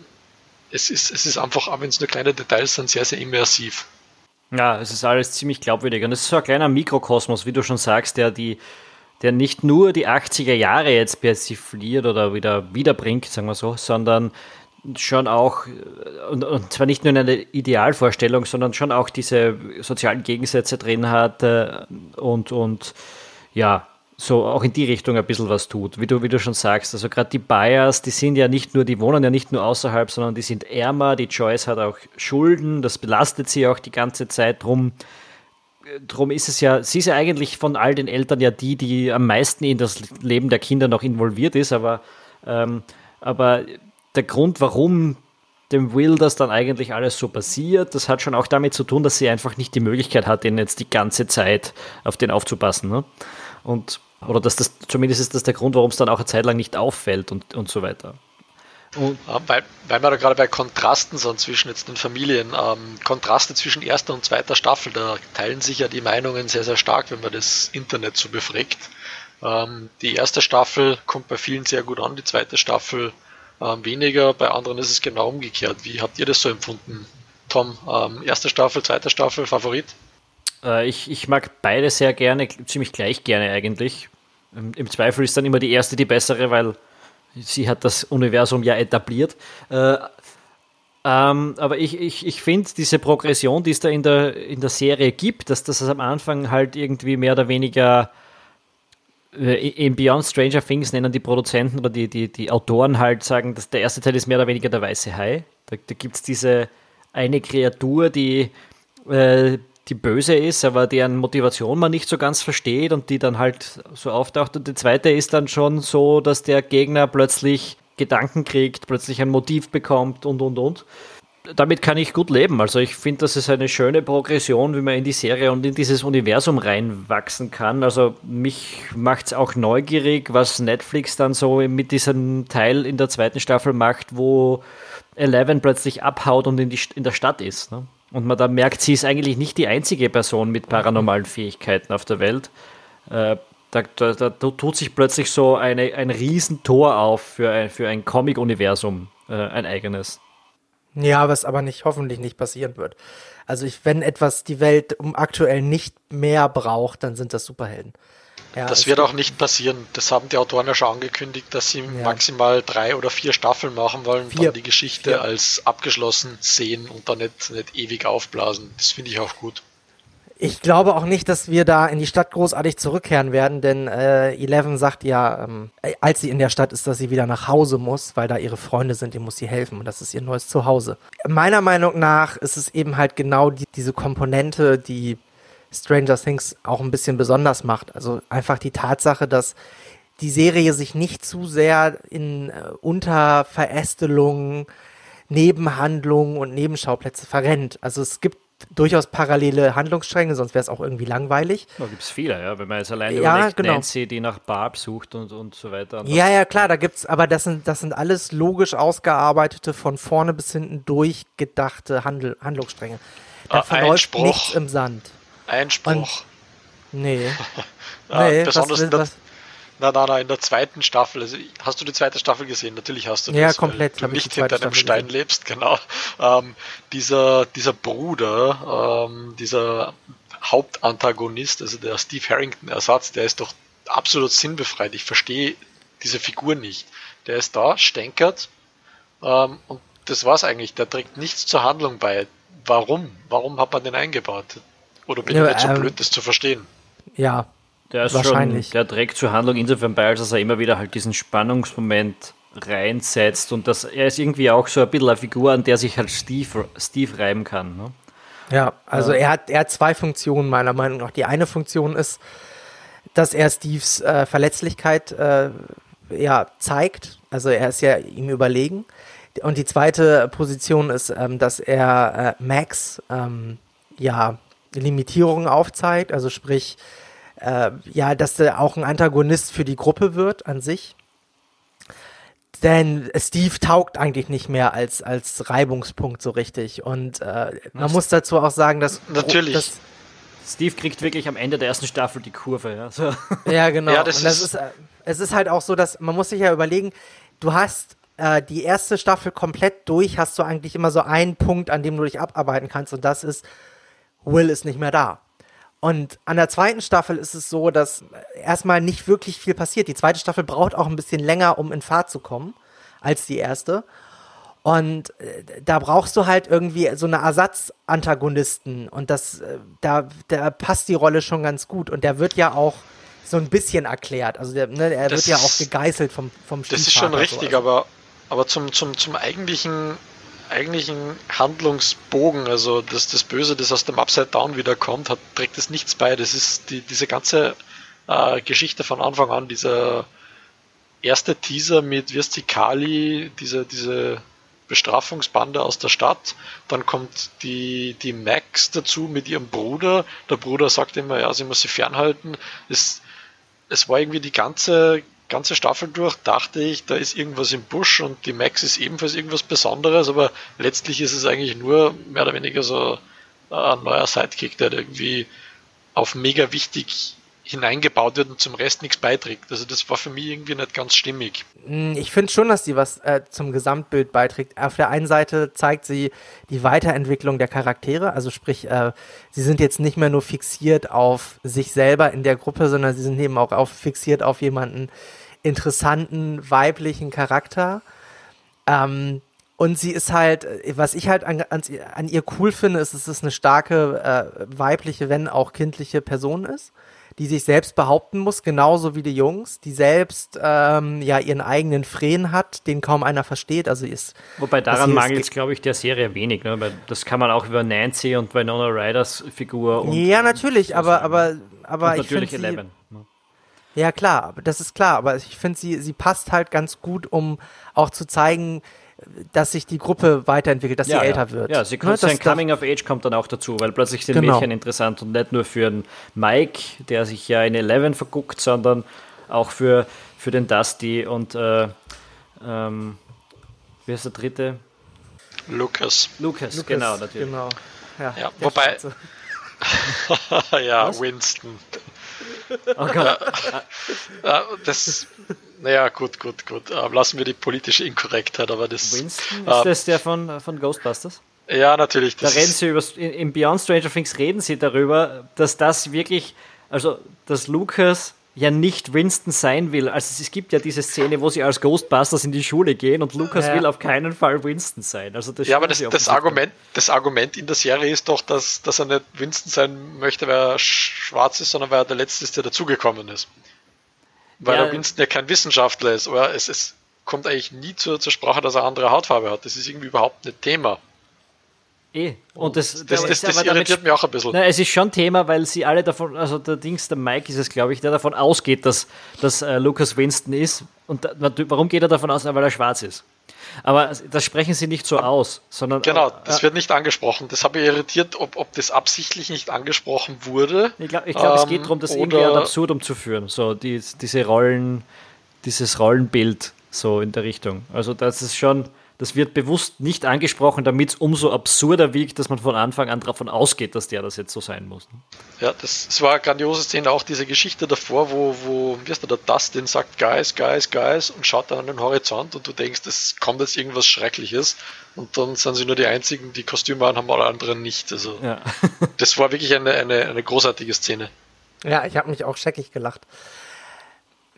Speaker 3: es ist, es ist einfach, auch wenn es nur kleine Details sind, sehr, sehr immersiv.
Speaker 1: Ja, es ist alles ziemlich glaubwürdig. Und es ist so ein kleiner Mikrokosmos, wie du schon sagst, der die, der nicht nur die 80er Jahre jetzt persifliert oder wieder wiederbringt, sagen wir so, sondern schon auch, und, und, zwar nicht nur in einer Idealvorstellung, sondern schon auch diese sozialen Gegensätze drin hat äh, und, und ja, so auch in die Richtung ein bisschen was tut, wie du, wie du schon sagst. Also gerade die Bayers, die sind ja nicht nur, die wohnen ja nicht nur außerhalb, sondern die sind ärmer. Die Joyce hat auch Schulden, das belastet sie auch die ganze Zeit. Drum, drum ist es ja, sie ist ja eigentlich von all den Eltern ja die, die am meisten in das Leben der Kinder noch involviert ist, aber, ähm, aber der Grund, warum dem Will das dann eigentlich alles so passiert, das hat schon auch damit zu tun, dass sie einfach nicht die Möglichkeit hat, den jetzt die ganze Zeit auf den aufzupassen. Ne? Und oder dass das, zumindest ist das der Grund, warum es dann auch eine Zeit lang nicht auffällt und, und so weiter.
Speaker 3: Und ja, weil, weil wir da gerade bei Kontrasten sind zwischen jetzt den Familien, ähm, Kontraste zwischen erster und zweiter Staffel, da teilen sich ja die Meinungen sehr, sehr stark, wenn man das Internet so befragt. Ähm, die erste Staffel kommt bei vielen sehr gut an, die zweite Staffel ähm, weniger, bei anderen ist es genau umgekehrt. Wie habt ihr das so empfunden? Tom, ähm, erste Staffel, zweite Staffel, Favorit?
Speaker 1: Äh, ich, ich mag beide sehr gerne, ziemlich gleich gerne eigentlich. Im, Im, Zweifel ist dann immer die erste die bessere, weil sie hat das Universum ja etabliert. Äh, Ähm, aber ich, ich, ich finde diese Progression, die es da in der, in der Serie gibt, dass das am Anfang halt irgendwie mehr oder weniger äh, in Beyond Stranger Things nennen die Produzenten oder die, die, die Autoren halt sagen, dass der erste Teil ist mehr oder weniger der weiße Hai. Da, da gibt es diese eine Kreatur, die, äh, die böse ist, aber deren Motivation man nicht so ganz versteht und die dann halt so auftaucht. Und die zweite ist dann schon so, dass der Gegner plötzlich Gedanken kriegt, plötzlich ein Motiv bekommt und und und. Damit kann ich gut leben. Also ich finde, das ist eine schöne Progression, wie man in die Serie und in dieses Universum reinwachsen kann. Also mich macht es auch neugierig, was Netflix dann so mit diesem Teil in der zweiten Staffel macht, wo Eleven plötzlich abhaut und in, die, in der Stadt ist. Ne? Und man dann merkt, sie ist eigentlich nicht die einzige Person mit paranormalen Fähigkeiten auf der Welt. Äh, da, da, da, tut sich plötzlich so eine, ein Riesentor auf für ein, für ein Comic-Universum, äh, ein eigenes.
Speaker 2: Ja, was aber nicht, hoffentlich nicht passieren wird. Also ich, wenn etwas die Welt aktuell nicht mehr braucht, dann sind das Superhelden.
Speaker 3: Ja, das wird auch nicht passieren. Das haben die Autoren ja schon angekündigt, dass sie ja. maximal drei oder vier Staffeln machen wollen und dann die Geschichte vier. als abgeschlossen sehen und dann nicht, nicht ewig aufblasen. Das finde ich auch gut.
Speaker 2: Ich glaube auch nicht, dass wir da in die Stadt großartig zurückkehren werden, denn äh, Eleven sagt ja, ähm, als sie in der Stadt ist, dass sie wieder nach Hause muss, weil da ihre Freunde sind, die muss sie helfen und das ist ihr neues Zuhause. Meiner Meinung nach ist es eben halt genau die, diese Komponente, die Stranger Things auch ein bisschen besonders macht. Also einfach die Tatsache, dass die Serie sich nicht zu sehr in äh, Unterverästelungen, Nebenhandlungen und Nebenschauplätze verrennt. Also es gibt durchaus parallele Handlungsstränge, sonst wäre es auch irgendwie langweilig.
Speaker 1: Da gibt es viele, ja. Wenn man jetzt alleine ja, überlegt, genau. Nancy, die nach Barb sucht und, und so weiter. Und
Speaker 2: ja, ja, klar, da gibt's, aber das sind, das sind alles logisch ausgearbeitete, von vorne bis hinten durchgedachte Handel, Handlungsstränge. Da ah, verläuft nichts im Sand.
Speaker 3: Einspruch. Und,
Speaker 2: nee.
Speaker 3: ja, (laughs) nee besonders was, in, der, was? Na, na, na, in der zweiten Staffel. Also, hast du die zweite Staffel gesehen? Natürlich hast du
Speaker 2: das. Ja, komplett.
Speaker 3: Weil du nicht hinter einem Stein gesehen. lebst, (laughs) genau. Ähm, dieser, dieser Bruder, ähm, dieser Hauptantagonist, also der Steve Harrington-Ersatz, der ist doch absolut sinnbefreit. Ich verstehe diese Figur nicht. Der ist da, stänkert ähm, und das war's eigentlich. Der trägt nichts zur Handlung bei. Warum? Warum hat man den eingebaut? Oder bin ja, ich nicht so ähm, blöd, das zu verstehen?
Speaker 2: Ja,
Speaker 1: der ist wahrscheinlich. Schon, der trägt zur Handlung insofern bei, als dass er immer wieder halt diesen Spannungsmoment reinsetzt und das, er ist irgendwie auch so ein bisschen eine Figur, an der sich halt Steve, Steve reiben kann. Ne?
Speaker 2: Ja, also ja. Er, hat, er hat zwei Funktionen meiner Meinung nach. Die eine Funktion ist, dass er Steves äh, Verletzlichkeit äh, ja, zeigt. Also er ist ja ihm überlegen. Und die zweite Position ist, ähm, dass er äh, Max ähm, ja Limitierungen aufzeigt, also sprich, äh, ja, dass er auch ein Antagonist für die Gruppe wird an sich. Denn Steve taugt eigentlich nicht mehr als, als Reibungspunkt so richtig. Und äh, man muss dazu auch sagen, dass.
Speaker 3: Natürlich. Dass
Speaker 1: Steve kriegt wirklich am Ende der ersten Staffel die Kurve. Ja, so. (laughs)
Speaker 2: ja genau. Ja, das Und das ist, ist, äh, es ist halt auch so, dass man muss sich ja überlegen, du hast äh, die erste Staffel komplett durch, hast du eigentlich immer so einen Punkt, an dem du dich abarbeiten kannst. Und das ist, Will ist nicht mehr da. Und an der zweiten Staffel ist es so, dass erstmal nicht wirklich viel passiert. Die zweite Staffel braucht auch ein bisschen länger, um in Fahrt zu kommen, als die erste. Und äh, da brauchst du halt irgendwie so eine Ersatzantagonisten. Und das, äh, da, da passt die Rolle schon ganz gut. Und der wird ja auch so ein bisschen erklärt. Also der, ne, er das wird ja auch gegeißelt vom, vom
Speaker 3: Das ist schon richtig, so. also. aber, aber zum, zum, zum eigentlichen eigentlichen Handlungsbogen, also das, das Böse, das aus dem Upside Down wiederkommt, hat, trägt es nichts bei. Das ist die, diese ganze äh, Geschichte von Anfang an, dieser erste Teaser mit Wirsti Kali, diese, diese Bestrafungsbande aus der Stadt. Dann kommt die, die Max dazu mit ihrem Bruder. Der Bruder sagt immer, ja, sie muss sie fernhalten. Es, es war irgendwie die ganze ganze Staffel durch dachte ich, da ist irgendwas im Busch und die Max ist ebenfalls irgendwas Besonderes, aber letztlich ist es eigentlich nur mehr oder weniger so ein neuer Sidekick, der irgendwie auf mega wichtig hineingebaut wird und zum Rest nichts beiträgt. Also das war für mich irgendwie nicht ganz stimmig.
Speaker 2: Hm, ich finde schon, dass sie was äh, zum Gesamtbild beiträgt. Auf der einen Seite zeigt sie die Weiterentwicklung der Charaktere, also sprich, äh, sie sind jetzt nicht mehr nur fixiert auf sich selber in der Gruppe, sondern sie sind eben auch auf, fixiert auf jemanden, interessanten weiblichen Charakter. Ähm, Und sie ist halt, was ich halt an, an, ihr cool finde, ist, dass es eine starke äh, weibliche, wenn auch kindliche Person ist, die sich selbst behaupten muss, genauso wie die Jungs, die selbst ähm, ja ihren eigenen Frähen hat, den kaum einer versteht. Also ist
Speaker 1: Wobei daran mangelt es, glaube ich, der Serie wenig, ne? Weil das kann man auch über Nancy und Winona Riders Figur und,
Speaker 2: Ja, natürlich, aber, aber, aber
Speaker 1: und natürlich
Speaker 2: ich finde
Speaker 1: Eleven. ne?
Speaker 2: Ja, klar, das ist klar, aber ich finde, sie, sie passt halt ganz gut, um auch zu zeigen, dass sich die Gruppe weiterentwickelt, dass
Speaker 1: ja,
Speaker 2: sie älter
Speaker 1: ja.
Speaker 2: wird.
Speaker 1: Ja, sie
Speaker 2: Ne,
Speaker 1: kommt, sein Coming of Age kommt dann auch dazu, weil plötzlich sind
Speaker 2: Genau.
Speaker 1: Mädchen interessant und nicht nur für den Mike, der sich ja in Eleven verguckt, sondern auch für, für den Dusty und äh, ähm, wie heißt der dritte?
Speaker 3: Lukas.
Speaker 1: Lucas,
Speaker 2: Lucas,
Speaker 1: genau, natürlich.
Speaker 2: Genau. Ja,
Speaker 3: Ja, wobei- (laughs) ja, Winston.
Speaker 1: Oh Gott.
Speaker 3: Ja, das, naja, gut, gut, gut. Ähm, lassen wir die politische Inkorrektheit, aber das.
Speaker 1: Winston, ist
Speaker 3: ähm,
Speaker 1: das der von, von Ghostbusters?
Speaker 3: Ja, natürlich.
Speaker 1: Da reden sie über, in Beyond Stranger Things reden sie darüber, dass das wirklich, also dass Lucas ja nicht Winston sein will. Also es gibt ja diese Szene, wo sie als Ghostbusters in die Schule gehen und Lucas
Speaker 2: Ja.
Speaker 1: will auf keinen Fall Winston sein. Also das
Speaker 3: ja, aber das, das. Argument, das Argument in der Serie ist doch, dass, dass er nicht Winston sein möchte, weil er sch- schwarz ist, sondern weil er der Letzte ist, der dazugekommen ist. Weil
Speaker 1: Ja.
Speaker 3: der Winston ja kein Wissenschaftler ist, oder es, es kommt eigentlich nie zur, zur Sprache, dass er andere Hautfarbe hat. Das ist irgendwie überhaupt nicht Thema.
Speaker 1: Eh. Und das,
Speaker 3: Das,
Speaker 1: das,
Speaker 3: das, irritiert mich auch ein bisschen.
Speaker 1: Na, es ist schon Thema, weil sie alle davon, also der Dings, der Mike ist es, glaube ich, der davon ausgeht, dass, dass äh, Lucas Winston ist. Und da, warum geht er davon aus? Weil er schwarz ist. Aber das sprechen sie nicht so aus, sondern.
Speaker 3: Genau,
Speaker 1: äh,
Speaker 3: das wird nicht angesprochen. Das habe ich irritiert, ob, ob das absichtlich nicht angesprochen wurde.
Speaker 1: Ich glaube, glaub, es
Speaker 3: Ähm,
Speaker 1: geht darum, das irgendwie ad absurdum zu führen. So, die, diese Rollen, dieses Rollenbild, so in der Richtung. Also, das ist schon, das wird bewusst nicht angesprochen, damit es umso absurder wiegt, dass man von Anfang an davon ausgeht, dass der das jetzt so sein muss. ne?
Speaker 3: Ja, das, das war eine grandiose Szene, auch diese Geschichte davor, wo, wo wie heißt der, der Dustin sagt, Guys, Guys, Guys und schaut dann an den Horizont und du denkst, es kommt jetzt irgendwas Schreckliches und dann sind sie nur die einzigen, die Kostüme haben, haben alle anderen nicht. Also
Speaker 1: Ja. (laughs)
Speaker 3: das war wirklich eine, eine, eine großartige Szene.
Speaker 2: Ja, ich habe mich auch scheckig gelacht.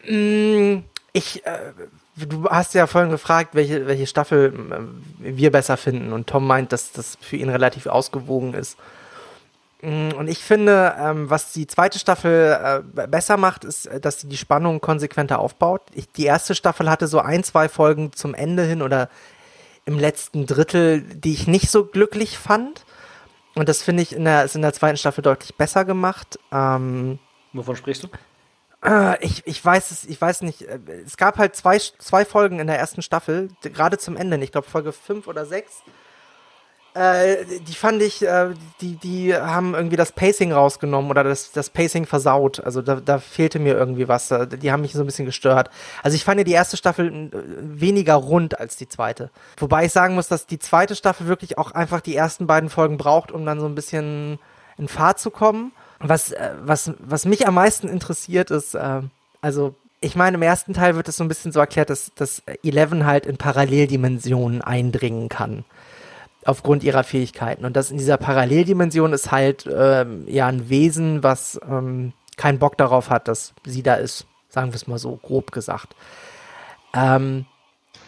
Speaker 2: Mm, Ich, äh, du hast ja vorhin gefragt, welche, welche Staffel äh, wir besser finden. Und Tom meint, dass das für ihn relativ ausgewogen ist. Mm, Und ich finde, ähm, was die zweite Staffel äh, besser macht, ist, äh, dass sie die Spannung konsequenter aufbaut. Ich, die erste Staffel hatte so ein, zwei Folgen zum Ende hin oder im letzten Drittel, die ich nicht so glücklich fand. Und das finde ich in der, ist in der zweiten Staffel deutlich besser gemacht. Ähm,
Speaker 1: Wovon sprichst du?
Speaker 2: Äh, ich, ich weiß es, ich weiß nicht. äh, Es gab halt zwei, zwei Folgen in der ersten Staffel, gerade zum Ende, ich glaube Folge 5 oder 6. Äh, die fand ich, äh, die, die haben irgendwie das Pacing rausgenommen oder das, das Pacing versaut. Also da, da fehlte mir irgendwie was. Die haben mich so ein bisschen gestört. Also ich fand ja die erste Staffel äh, weniger rund als die zweite. Wobei ich sagen muss, dass die zweite Staffel wirklich auch einfach die ersten beiden Folgen braucht, um dann so ein bisschen in Fahrt zu kommen. Was, äh, was, was mich am meisten interessiert ist, äh, also ich meine, im ersten Teil wird es so ein bisschen so erklärt, dass, dass Eleven halt in Paralleldimensionen eindringen kann. Aufgrund ihrer Fähigkeiten. Und das in dieser Paralleldimension ist halt ähm, ja ein Wesen, was ähm, keinen Bock darauf hat, dass sie da ist. Sagen wir es mal so, grob gesagt. Ähm,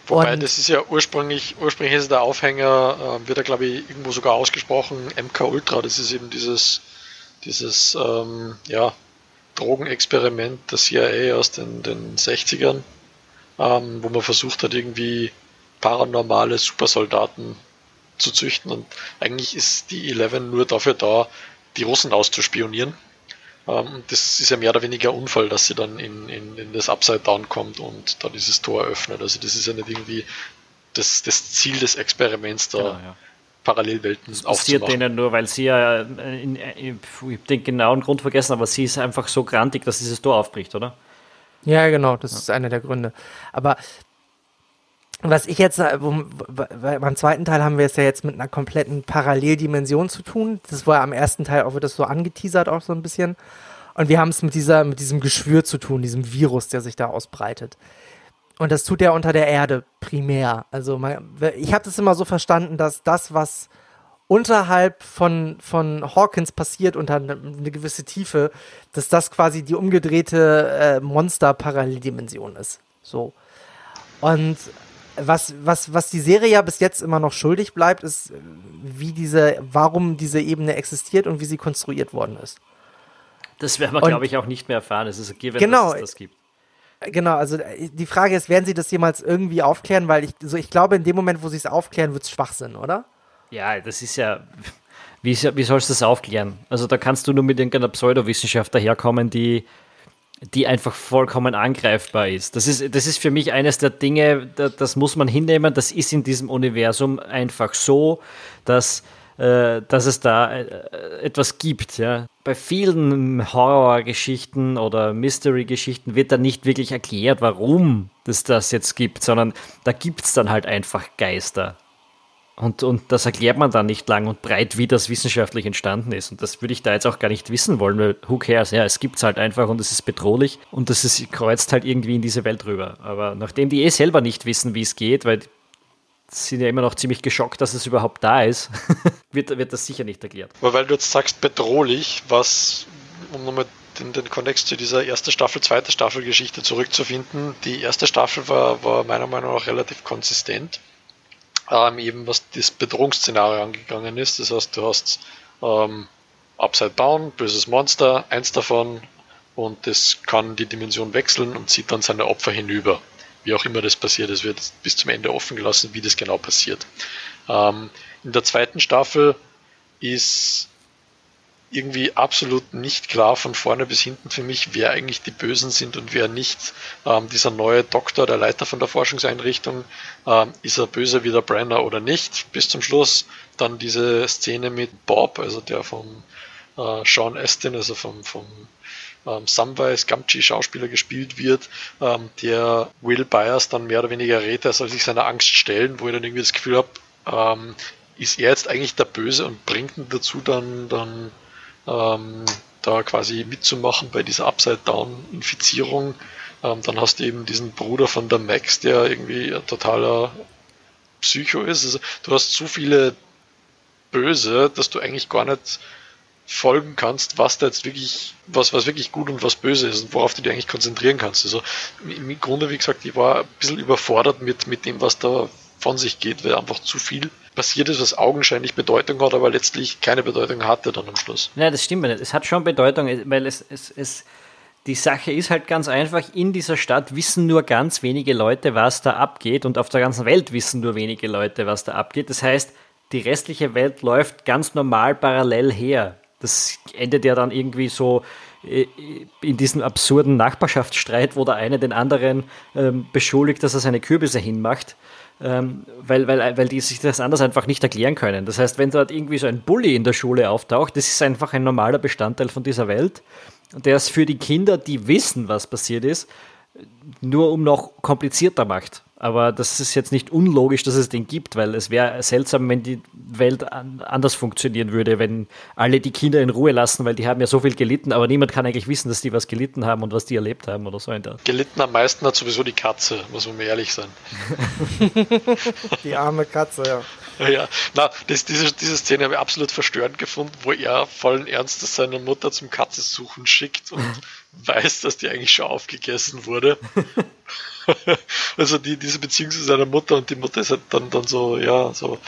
Speaker 3: Wobei, das ist ja ursprünglich, ursprünglich ist der Aufhänger, äh, wird er glaube ich irgendwo sogar ausgesprochen, MK Ultra, das ist eben dieses, dieses, ähm, ja, Drogenexperiment der CIA aus den, den 60ern, ähm, wo man versucht hat, irgendwie paranormale Supersoldaten zu züchten und eigentlich ist die Eleven nur dafür da, die Russen auszuspionieren. Ähm, das ist ja mehr oder weniger Unfall, dass sie dann in, in, in das Upside Down kommt und da dieses Tor öffnet. Also das ist ja nicht irgendwie das, das Ziel des Experiments, da
Speaker 1: Genau, ja.
Speaker 3: Parallelwelten
Speaker 1: passiert
Speaker 3: aufzumachen.
Speaker 1: denen nur, weil sie ja, äh, in, in, ich habe den genauen Grund vergessen, aber sie ist einfach so grantig, dass dieses Tor aufbricht, oder?
Speaker 2: Ja, genau, das ist einer der Gründe. Aber was ich jetzt, äh, beim zweiten Teil haben wir es ja jetzt mit einer kompletten Paralleldimension zu tun. Das war am ersten Teil auch, wird das so angeteasert auch so ein bisschen. Und wir haben es mit dieser, mit diesem Geschwür zu tun, diesem Virus, der sich da ausbreitet. Und das tut er unter der Erde primär. Also man, ich habe das immer so verstanden, dass das, was unterhalb von, von Hawkins passiert, unter eine, eine gewisse Tiefe, dass das quasi die umgedrehte äh, Monster-Paralleldimension ist. So. Und was, was, was die Serie ja bis jetzt immer noch schuldig bleibt, ist, wie diese, warum diese Ebene existiert und wie sie konstruiert worden ist.
Speaker 1: Das werden wir, glaube ich, auch nicht mehr erfahren. Es ist ein
Speaker 2: Given, genau, es das gibt. Genau, also äh, die Frage ist, werden sie das jemals irgendwie aufklären? Weil ich, so ich glaube, in dem Moment, wo sie es aufklären, wird es Schwachsinn, oder?
Speaker 1: Ja, das ist ja. Wie, wie sollst du das aufklären? Also da kannst du nur mit irgendeiner Pseudowissenschaft daherkommen, die, die einfach vollkommen angreifbar ist. Das ist, das ist für mich eines der Dinge, das muss man hinnehmen. Das ist in diesem Universum einfach so, dass dass es da äh, etwas gibt. Ja. Bei vielen Horrorgeschichten oder Mystery-Geschichten wird dann nicht wirklich erklärt, warum es das jetzt gibt, sondern da gibt es dann halt einfach Geister. Und, und das erklärt man dann nicht lang und breit, wie das wissenschaftlich entstanden ist. Und das würde ich da jetzt auch gar nicht wissen wollen, weil who cares? Ja, es gibt es halt einfach und es ist bedrohlich und es kreuzt halt irgendwie in diese Welt rüber. Aber nachdem die eh selber nicht wissen, wie es geht, weil sind ja immer noch ziemlich geschockt, dass es überhaupt da ist, (laughs) wird, wird das sicher nicht erklärt.
Speaker 3: Aber weil du jetzt sagst bedrohlich, was, um nochmal den, den Kontext zu dieser erste Staffel, zweite Staffel Geschichte zurückzufinden, die erste Staffel war, war meiner Meinung nach relativ konsistent, ähm, eben was das Bedrohungsszenario angegangen ist. Das heißt, du hast ähm, Upside Down, böses Monster, eins davon und das kann die Dimension wechseln und zieht dann seine Opfer hinüber wie auch immer das passiert. Es wird bis zum Ende offen gelassen, wie das genau passiert. Ähm, in der zweiten Staffel ist irgendwie absolut nicht klar von vorne bis hinten für mich, wer eigentlich die Bösen sind und wer nicht. Ähm, dieser neue Doktor, der Leiter von der Forschungseinrichtung, ähm, ist er böse wie der Brenner oder nicht, bis zum Schluss. Dann diese Szene mit Bob, also der vom äh, Sean Astin, also vom, vom ähm, Samwise Gamgee Schauspieler gespielt wird, ähm, der Will Byers dann mehr oder weniger rät, er soll sich seiner Angst stellen, wo ich dann irgendwie das Gefühl habe, ähm, ist er jetzt eigentlich der Böse und bringt ihn dazu dann, dann ähm, da quasi mitzumachen bei dieser Upside-Down-Infizierung. Ähm, dann hast du eben diesen Bruder von der Max, der irgendwie ein totaler Psycho ist. Also du hast so viele Böse, dass du eigentlich gar nicht folgen kannst, was da jetzt wirklich, was, was wirklich gut und was böse ist und worauf du dich eigentlich konzentrieren kannst. Also im Grunde, wie gesagt, ich war ein bisschen überfordert mit, mit dem, was da von sich geht, weil einfach zu viel passiert ist, was augenscheinlich Bedeutung hat, aber letztlich keine Bedeutung hatte dann am Schluss.
Speaker 1: Ja, das stimmt nicht. Es hat schon Bedeutung, weil es, es, es die Sache ist halt ganz einfach, in dieser Stadt wissen nur ganz wenige Leute, was da abgeht und auf der ganzen Welt wissen nur wenige Leute, was da abgeht. Das heißt, die restliche Welt läuft ganz normal parallel her das endet ja dann irgendwie so äh, in diesem absurden Nachbarschaftsstreit, wo der eine den anderen ähm, beschuldigt, dass er seine Kürbisse hinmacht, ähm, weil, weil, weil die sich das anders einfach nicht erklären können. Das heißt, wenn dort irgendwie so ein Bully in der Schule auftaucht, das ist einfach ein normaler Bestandteil von dieser Welt. Der es für die Kinder, die wissen, was passiert ist, nur um noch komplizierter macht. Aber das ist jetzt nicht unlogisch, dass es den gibt, weil es wäre seltsam, wenn die Welt an, anders funktionieren würde, wenn alle die Kinder in Ruhe lassen, weil die haben ja so viel gelitten, aber niemand kann eigentlich wissen, dass die was gelitten haben und was die erlebt haben oder so.
Speaker 3: Gelitten am meisten hat sowieso die Katze, muss man mir ehrlich sein. (laughs)
Speaker 2: die arme Katze, ja.
Speaker 3: Ja, na, das, diese, diese Szene habe ich absolut verstörend gefunden, wo er vollen Ernstes seine Mutter zum Katzesuchen schickt und (laughs) weiß, dass die eigentlich schon aufgegessen wurde. (laughs) also die, diese Beziehung zu seiner Mutter und die Mutter ist halt dann, dann so, ja, so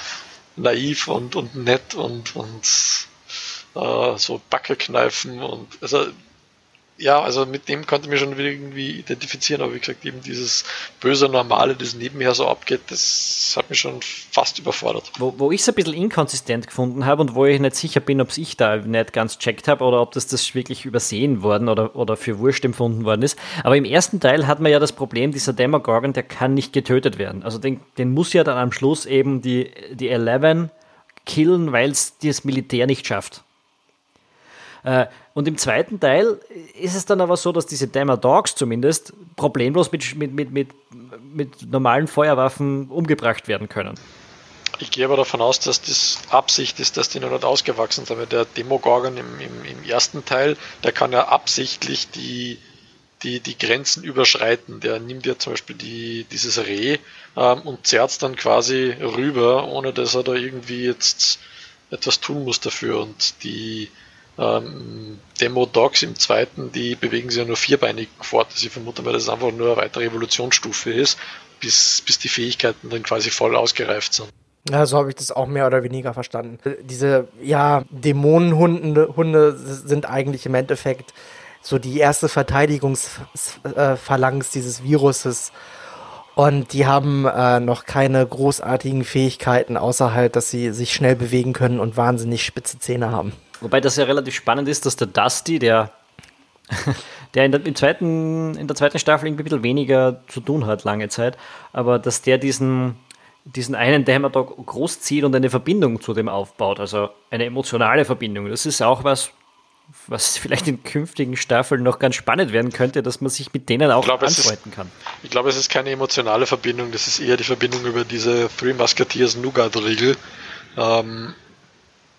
Speaker 3: naiv und, und nett und, und äh, so Backe kneifen und also ja, also mit dem konnte ich mich schon irgendwie identifizieren, aber wie gesagt, eben dieses böse Normale, das nebenher so abgeht, das hat mich schon fast überfordert.
Speaker 1: Wo, wo ich es ein bisschen inkonsistent gefunden habe und wo ich nicht sicher bin, ob es ich da nicht ganz checkt habe oder ob das, das wirklich übersehen worden oder, oder für wurscht empfunden worden ist. Aber im ersten Teil hat man ja das Problem, dieser Demogorgon, der kann nicht getötet werden. Also den, den muss ja dann am Schluss eben die, die Eleven killen, weil es das Militär nicht schafft. Äh, und im zweiten Teil ist es dann aber so, dass diese Dammer Dogs zumindest problemlos mit, mit, mit, mit, mit normalen Feuerwaffen umgebracht werden können.
Speaker 3: Ich gehe aber davon aus, dass das Absicht ist, dass die noch nicht ausgewachsen sind. Der Demogorgon im, im, im ersten Teil, der kann ja absichtlich die, die, die Grenzen überschreiten. Der nimmt ja zum Beispiel die, dieses Reh ähm, und zerrt dann quasi rüber, ohne dass er da irgendwie jetzt etwas tun muss dafür. Und die, ähm, Demo-Dogs im zweiten, die bewegen sich ja nur vierbeinig fort. Also ich vermute mal, dass es einfach nur eine weitere Evolutionsstufe ist, bis, bis die Fähigkeiten dann quasi voll ausgereift sind.
Speaker 2: Ja, so habe ich das auch mehr oder weniger verstanden. Diese, ja, Dämonenhunde Hunde sind eigentlich im Endeffekt so die erste Verteidigungsphalanx dieses Viruses. Und die haben äh, noch keine großartigen Fähigkeiten, außer halt, dass sie sich schnell bewegen können und wahnsinnig spitze Zähne haben.
Speaker 1: Wobei das ja relativ spannend ist, dass der Dusty, der, (laughs) der in der, im zweiten, in der zweiten Staffel irgendwie ein bisschen weniger zu tun hat, lange Zeit, aber dass der diesen, diesen einen Dämmertag großzieht und eine Verbindung zu dem aufbaut, also eine emotionale Verbindung. Das ist auch was, was vielleicht in künftigen Staffeln noch ganz spannend werden könnte, dass man sich mit denen auch
Speaker 3: glaub,
Speaker 1: anfreunden kann.
Speaker 3: Ich glaube, es ist keine emotionale Verbindung, das ist eher die Verbindung über diese Three Musketeers Nougat-Regel, ähm,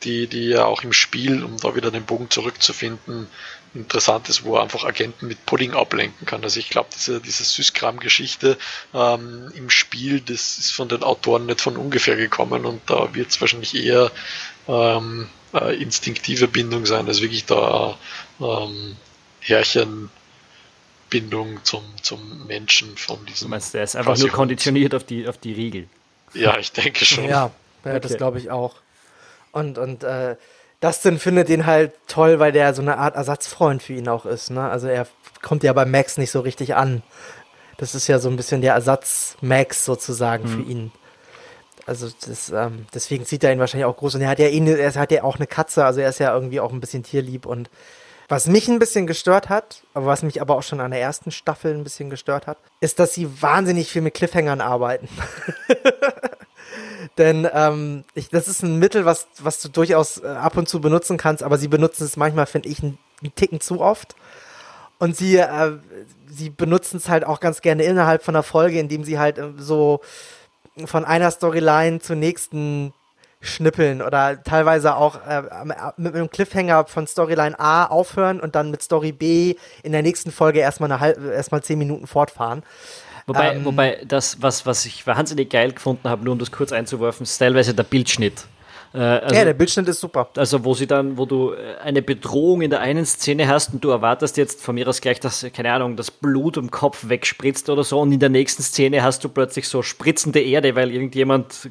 Speaker 3: die, die ja auch im Spiel, um da wieder den Bogen zurückzufinden, interessant ist, wo er einfach Agenten mit Pudding ablenken kann. Also ich glaube, diese, diese Süßkram-Geschichte ähm, im Spiel, das ist von den Autoren nicht von ungefähr gekommen und da wird es wahrscheinlich eher ähm, äh, instinktive Bindung sein, als wirklich da ähm, Härchenbindung zum, zum Menschen von diesem.
Speaker 1: Du meinst, der ist einfach nur konditioniert auf die, auf die Riegel.
Speaker 3: Ja, ich denke schon.
Speaker 2: Ja, ja okay. das glaube ich auch. Und, und äh, Dustin findet ihn halt toll, weil der so eine Art Ersatzfreund für ihn auch ist. Ne? Also er kommt ja bei Max nicht so richtig an. Das ist ja so ein bisschen der Ersatz Max sozusagen mhm. für ihn. Also das, ähm, deswegen sieht er ihn wahrscheinlich auch groß. Und er hat ja eh, er hat ja auch eine Katze, also er ist ja irgendwie auch ein bisschen tierlieb. Und was mich ein bisschen gestört hat, aber was mich aber auch schon an der ersten Staffel ein bisschen gestört hat, ist, dass sie wahnsinnig viel mit Cliffhangern arbeiten. (laughs) Denn ähm, ich, das ist ein Mittel, was, was du durchaus äh, ab und zu benutzen kannst, aber sie benutzen es manchmal, finde ich, einen, Ticken zu oft. Und sie, äh, sie benutzen es halt auch ganz gerne innerhalb von der Folge, indem sie halt äh, so von einer Storyline zur nächsten schnippeln oder teilweise auch äh, mit einem Cliffhanger von Storyline A aufhören und dann mit Story B in der nächsten Folge erstmal eine halb, erstmal zehn Minuten fortfahren.
Speaker 1: Wobei, ähm, wobei das, was, was ich wahnsinnig geil gefunden habe, nur um das kurz einzuwerfen, ist teilweise der Bildschnitt.
Speaker 2: Äh, also, ja, der Bildschnitt ist super.
Speaker 1: Also, wo sie dann, wo du äh, eine Bedrohung in der einen Szene hast und du erwartest jetzt von mir aus gleich, dass, keine Ahnung, das Blut im Kopf wegspritzt oder so und in der nächsten Szene hast du plötzlich so spritzende Erde, weil irgendjemand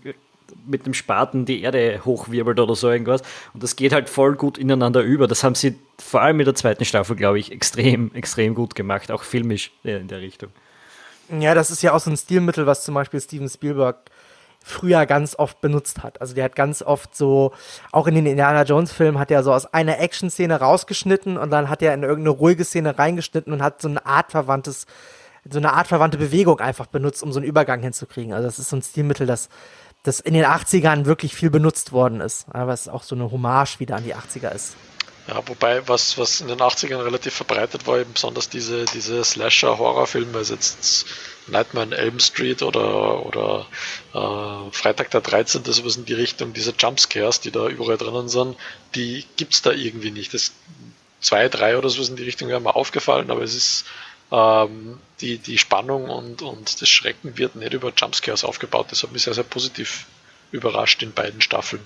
Speaker 1: mit dem Spaten die Erde hochwirbelt oder so irgendwas. Und das geht halt voll gut ineinander über. Das haben sie vor allem in der zweiten Staffel, glaube ich, extrem, extrem gut gemacht, auch filmisch in der Richtung.
Speaker 2: Ja, das ist ja auch so ein Stilmittel, was zum Beispiel Steven Spielberg früher ganz oft benutzt hat. Also der hat ganz oft so, auch in den Indiana Jones Filmen hat er so aus einer Action-Szene rausgeschnitten und dann hat er in irgendeine ruhige Szene reingeschnitten und hat so eine Art verwandtes, so eine Art verwandte Bewegung einfach benutzt, um so einen Übergang hinzukriegen. Also das ist so ein Stilmittel, das, das in den 80ern wirklich viel benutzt worden ist. Aber es auch so eine Hommage wieder an die 80er ist.
Speaker 3: Ja, wobei, was, was in den 80ern relativ verbreitet war, eben besonders diese, diese Slasher-Horrorfilme, also jetzt Nightmare on Elm Street oder, oder äh, Freitag der 13., sowas in die Richtung, diese Jumpscares, die da überall drinnen sind, die gibt's da irgendwie nicht. Das zwei, drei oder sowas in die Richtung wäre mir aufgefallen, aber es ist ähm, die, die Spannung und, und das Schrecken wird nicht über Jumpscares aufgebaut. Das hat mich sehr, sehr positiv überrascht in beiden Staffeln.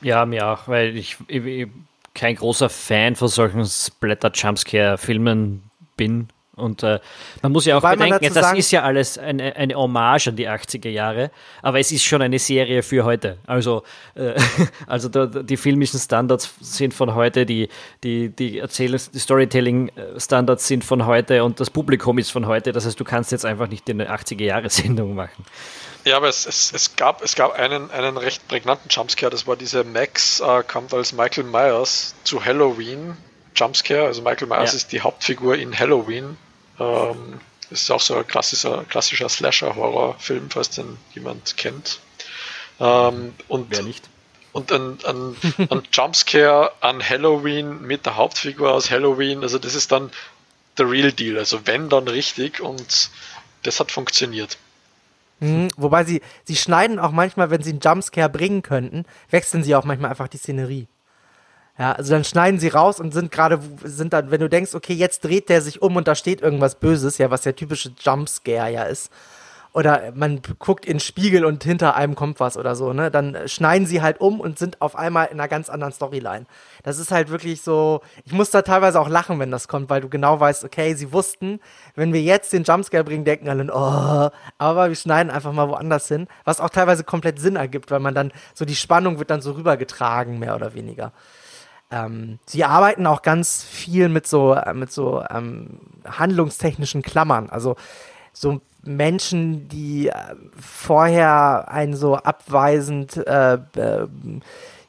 Speaker 1: Ja, mir auch, weil ich, ich kein großer Fan von solchen Splatter-Jumpscare-Filmen bin. Und äh, man muss ja auch Weil bedenken, das ist ja alles eine, eine Hommage an die 80er Jahre, aber es ist schon eine Serie für heute. Also, äh, (laughs) also da, die filmischen Standards sind von heute, die, die, die die Storytelling-Standards sind von heute und das Publikum ist von heute. Das heißt, du kannst jetzt einfach nicht eine 80er-Jahre-Sendung machen.
Speaker 3: Ja, aber es, es, es, gab, es gab einen, einen recht prägnanten Jumpscare, das war diese Max äh, kommt als Michael Myers zu Halloween Jumpscare. Also Michael Myers ja. ist die Hauptfigur in Halloween. Ähm, das ist auch so ein klassischer, klassischer Slasher-Horror-Film, falls den jemand kennt. Ähm, und,
Speaker 1: Wer nicht?
Speaker 3: Und ein, ein, ein (laughs) Jumpscare an Halloween mit der Hauptfigur aus Halloween, also das ist dann der Real Deal. Also wenn, dann richtig und das hat funktioniert.
Speaker 2: Mhm, wobei sie, sie schneiden auch manchmal, wenn sie einen Jumpscare bringen könnten, wechseln sie auch manchmal einfach die Szenerie. Ja, also dann schneiden sie raus und sind gerade, sind dann, wenn du denkst, okay, jetzt dreht der sich um und da steht irgendwas Böses, ja, was der typische Jumpscare ja ist. Oder man guckt in den Spiegel und hinter einem kommt was oder so, ne? Dann schneiden sie halt um und sind auf einmal in einer ganz anderen Storyline. Das ist halt wirklich so, ich muss da teilweise auch lachen, wenn das kommt, weil du genau weißt, okay, sie wussten, wenn wir jetzt den Jumpscare bringen, denken alle, oh, aber wir schneiden einfach mal woanders hin, was auch teilweise komplett Sinn ergibt, weil man dann so die Spannung wird dann so rübergetragen, mehr oder weniger. Ähm, sie arbeiten auch ganz viel mit so, äh, mit so ähm, handlungstechnischen Klammern. Also so Menschen, die äh, vorher einen so abweisend äh,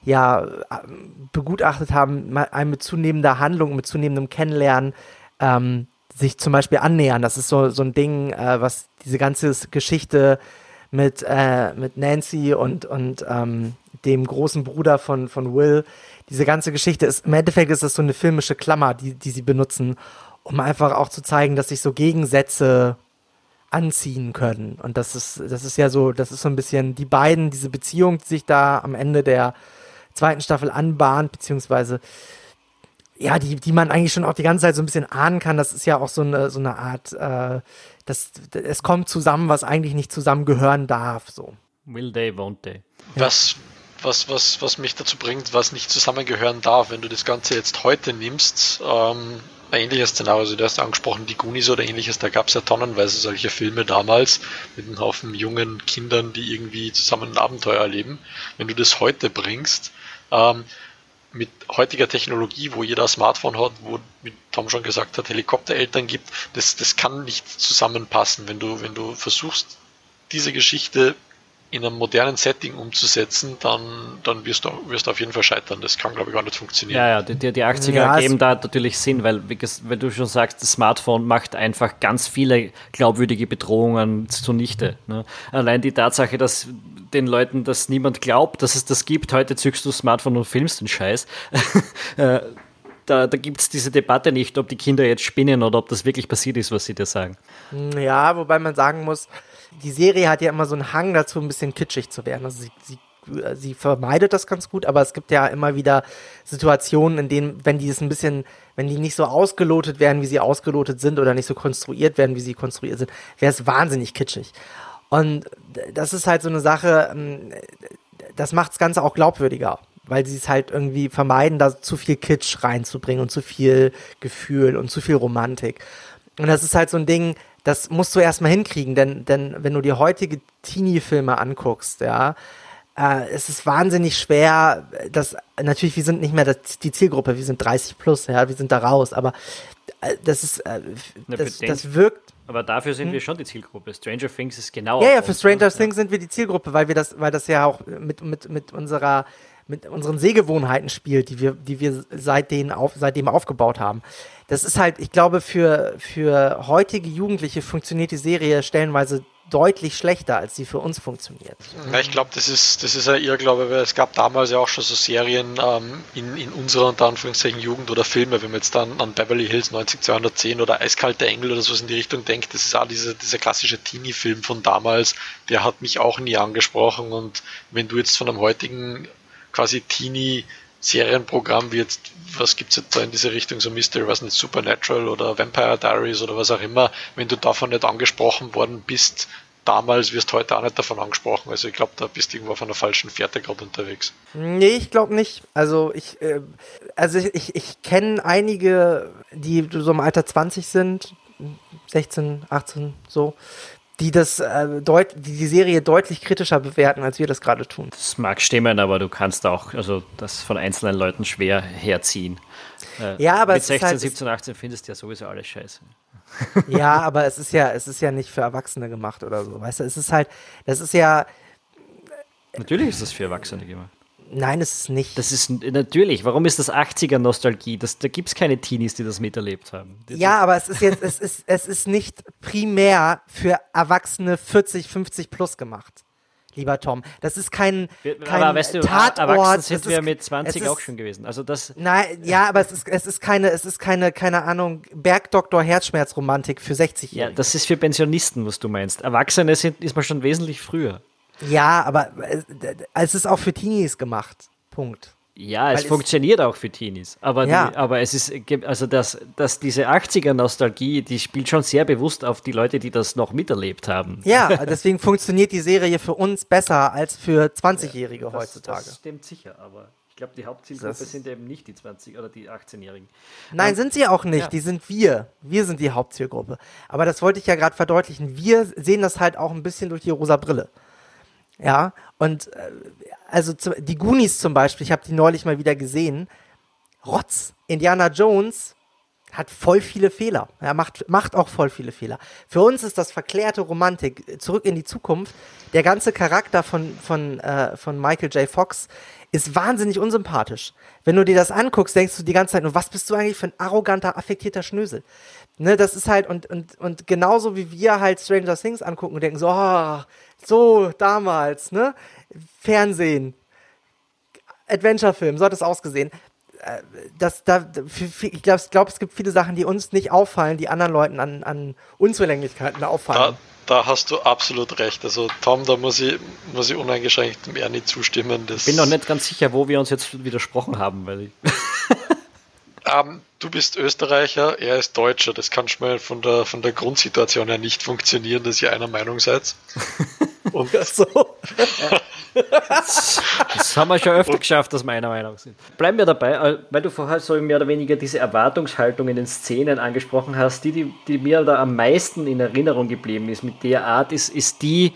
Speaker 2: ja, begutachtet haben, einem mit zunehmender Handlung, mit zunehmendem Kennenlernen ähm, sich zum Beispiel annähern. Das ist so, so ein Ding, äh, was diese ganze Geschichte mit, äh, mit Nancy und, und ähm, dem großen Bruder von, von Will, diese ganze Geschichte ist, im Endeffekt ist das so eine filmische Klammer, die, die sie benutzen, um einfach auch zu zeigen, dass sich so Gegensätze anziehen können. Und das ist, das ist ja so, das ist so ein bisschen die beiden, diese Beziehung, die sich da am Ende der zweiten Staffel anbahnt, beziehungsweise ja, die, die man eigentlich schon auch die ganze Zeit so ein bisschen ahnen kann. Das ist ja auch so eine, so eine Art, äh, das, es kommt zusammen, was eigentlich nicht zusammengehören darf. So.
Speaker 1: Will they, won't they?
Speaker 3: Was, was, was, was mich dazu bringt, was nicht zusammengehören darf, wenn du das Ganze jetzt heute nimmst, ähm, ähnliches Szenario, also du hast angesprochen, die Goonies oder ähnliches, da gab es ja tonnenweise solche Filme damals mit einem Haufen jungen Kindern, die irgendwie zusammen ein Abenteuer erleben. Wenn du das heute bringst, ähm, mit heutiger Technologie, wo jeder Smartphone hat, wo, wie Tom schon gesagt hat, Helikoptereltern gibt, das, das kann nicht zusammenpassen. Wenn du, wenn du versuchst, diese Geschichte in einem modernen Setting umzusetzen, dann, dann wirst, du, wirst du auf jeden Fall scheitern. Das kann, glaube ich, gar nicht funktionieren.
Speaker 1: Ja, ja, die, die 80er ja, geben da natürlich Sinn, weil, weil du schon sagst, das Smartphone macht einfach ganz viele glaubwürdige Bedrohungen zunichte. Ne? Allein die Tatsache, dass den Leuten das niemand glaubt, dass es das gibt, heute zückst du das Smartphone und filmst den Scheiß. (laughs) Äh, da, da gibt es diese Debatte nicht, ob die Kinder jetzt spinnen oder ob das wirklich passiert ist, was sie dir sagen.
Speaker 2: Ja, wobei man sagen muss, die Serie hat ja immer so einen Hang dazu, ein bisschen kitschig zu werden. Also sie, sie sie vermeidet das ganz gut, aber es gibt ja immer wieder Situationen, in denen, wenn die es ein bisschen, wenn die nicht so ausgelotet werden, wie sie ausgelotet sind oder nicht so konstruiert werden, wie sie konstruiert sind, wäre es wahnsinnig kitschig. Und das ist halt so eine Sache, ähm, das macht das Ganze auch glaubwürdiger, weil sie es halt irgendwie vermeiden, da zu viel Kitsch reinzubringen und zu viel Gefühl und zu viel Romantik. Und das ist halt so ein Ding, das musst du erstmal hinkriegen, denn, denn wenn du dir heutige Teenie-Filme anguckst, ja, äh, es ist wahnsinnig schwer, dass, natürlich, wir sind nicht mehr das, die Zielgruppe, wir sind 30 plus, ja, wir sind da raus, aber äh, das ist, äh, das, das wirkt.
Speaker 1: Aber dafür sind hm? wir schon die Zielgruppe. Stranger Things ist genau.
Speaker 2: Ja, ja, für Stranger uns, Things sind wir die Zielgruppe, weil wir das, weil das ja auch mit, mit, mit unserer mit unseren Sehgewohnheiten spielt, die wir, die wir seitdem, auf, seitdem aufgebaut haben. Das ist halt, ich glaube, für, für heutige Jugendliche funktioniert die Serie stellenweise deutlich schlechter, als sie für uns funktioniert.
Speaker 3: Ja, ich glaube, das ist, das ist ein Irrglaube, weil es gab damals ja auch schon so Serien ähm, in, in unserer unter Anführungszeichen Jugend oder Filme, wenn man jetzt dann an Beverly Hills 90210 oder Eiskalte Engel oder sowas in die Richtung denkt, das ist auch dieser, dieser klassische Teenie-Film von damals, der hat mich auch nie angesprochen und wenn du jetzt von einem heutigen quasi Teenie Serienprogramm wie jetzt, was gibt's jetzt da in diese Richtung, so Mystery, was nicht, Supernatural oder Vampire Diaries oder was auch immer, wenn du davon nicht angesprochen worden bist, damals wirst du heute auch nicht davon angesprochen. Also ich glaube, da bist du irgendwo auf einer falschen Fährte gerade unterwegs.
Speaker 2: Nee, ich glaube nicht. Also ich, äh, also ich, ich, ich kenne einige, die so im Alter 20 sind, 16, 18, so, die das äh, deut die, die Serie deutlich kritischer bewerten, als wir das gerade tun.
Speaker 1: Das mag stimmen, aber du kannst auch also das von einzelnen Leuten schwer herziehen.
Speaker 2: Äh, ja, aber
Speaker 1: mit 16, halt, 17, 18 findest du ja sowieso alles scheiße. (laughs)
Speaker 2: ja, aber es ist ja, es ist ja nicht für Erwachsene gemacht oder so. Weißt du, es ist halt, das ist ja.
Speaker 1: Natürlich ist das für Erwachsene gemacht.
Speaker 2: Nein, es ist nicht.
Speaker 1: Das ist natürlich. Warum ist das 80er-Nostalgie? Da gibt es keine Teenies, die das miterlebt haben.
Speaker 2: Ja, aber es ist jetzt, es ist, es ist nicht primär für Erwachsene 40, 50 plus gemacht. Lieber Tom, das ist kein, kein
Speaker 1: aber weißt du, Tatort. Erwachsen sind wir mit 20 ist, auch schon gewesen. Also das.
Speaker 2: Nein, ja, aber es ist, es ist keine, es ist keine, keine Ahnung, Bergdoktor Herzschmerzromantik für 60
Speaker 1: Jahre. Ja, das ist für Pensionisten, was du meinst. Erwachsene sind, ist man schon wesentlich früher.
Speaker 2: Ja, aber es ist auch für Teenies gemacht. Punkt.
Speaker 1: Ja, es funktioniert auch für Teenies, aber,
Speaker 2: Ja.
Speaker 1: die, aber es ist, also dass, dass diese 80er-Nostalgie, die spielt schon sehr bewusst auf die Leute, die das noch miterlebt haben.
Speaker 2: Ja, (laughs) deswegen funktioniert die Serie für uns besser als für 20-Jährige
Speaker 1: Das-
Speaker 2: heutzutage.
Speaker 1: Das stimmt sicher, aber ich glaube, die Hauptzielgruppe sind eben nicht die 20- oder die 18-Jährigen.
Speaker 2: Nein, sind sie auch nicht.
Speaker 1: ja.
Speaker 2: Die sind wir. Wir sind die Hauptzielgruppe. Aber das wollte ich ja gerade verdeutlichen. Wir sehen das halt auch ein bisschen durch die rosa Brille. Ja, und äh, also die Goonies zum Beispiel, ich habe die neulich mal wieder gesehen. Rotz. Indiana Jones hat voll viele Fehler. Er macht, macht auch voll viele Fehler. Für uns ist das verklärte Romantik. Zurück in die Zukunft. Der ganze Charakter von, von, äh, von Michael J. Fox ist wahnsinnig unsympathisch. Wenn du dir das anguckst, denkst du die ganze Zeit nur, was bist du eigentlich für ein arroganter, affektierter Schnösel? Ne, das ist halt, und, und, und genauso wie wir halt Stranger Things angucken und denken so, oh, so damals, ne? Fernsehen, Adventure-Film, so hat es ausgesehen. Äh, Das, da, ich glaube, glaub, es gibt viele Sachen, die uns nicht auffallen, die anderen Leuten an, an Unzulänglichkeiten
Speaker 3: Da,
Speaker 2: auffallen.
Speaker 3: da hast du absolut recht. Also Tom, da muss ich, muss ich uneingeschränkt dem Ernie zustimmen. Das,
Speaker 1: Ich bin noch nicht ganz sicher, wo wir uns jetzt widersprochen haben, weil ich, (laughs)
Speaker 3: Ähm, du bist Österreicher, er ist Deutscher. Das kann schon mal von der, von der Grundsituation her nicht funktionieren, dass ihr einer Meinung seid. (laughs) Und
Speaker 2: so.
Speaker 1: Das haben wir schon öfter geschafft, dass wir einer Meinung sind. Bleiben wir dabei, äh, weil du vorher so mehr oder weniger diese Erwartungshaltung in den Szenen angesprochen hast, die, die, die mir da am meisten in Erinnerung geblieben ist mit der Art, ist, ist die,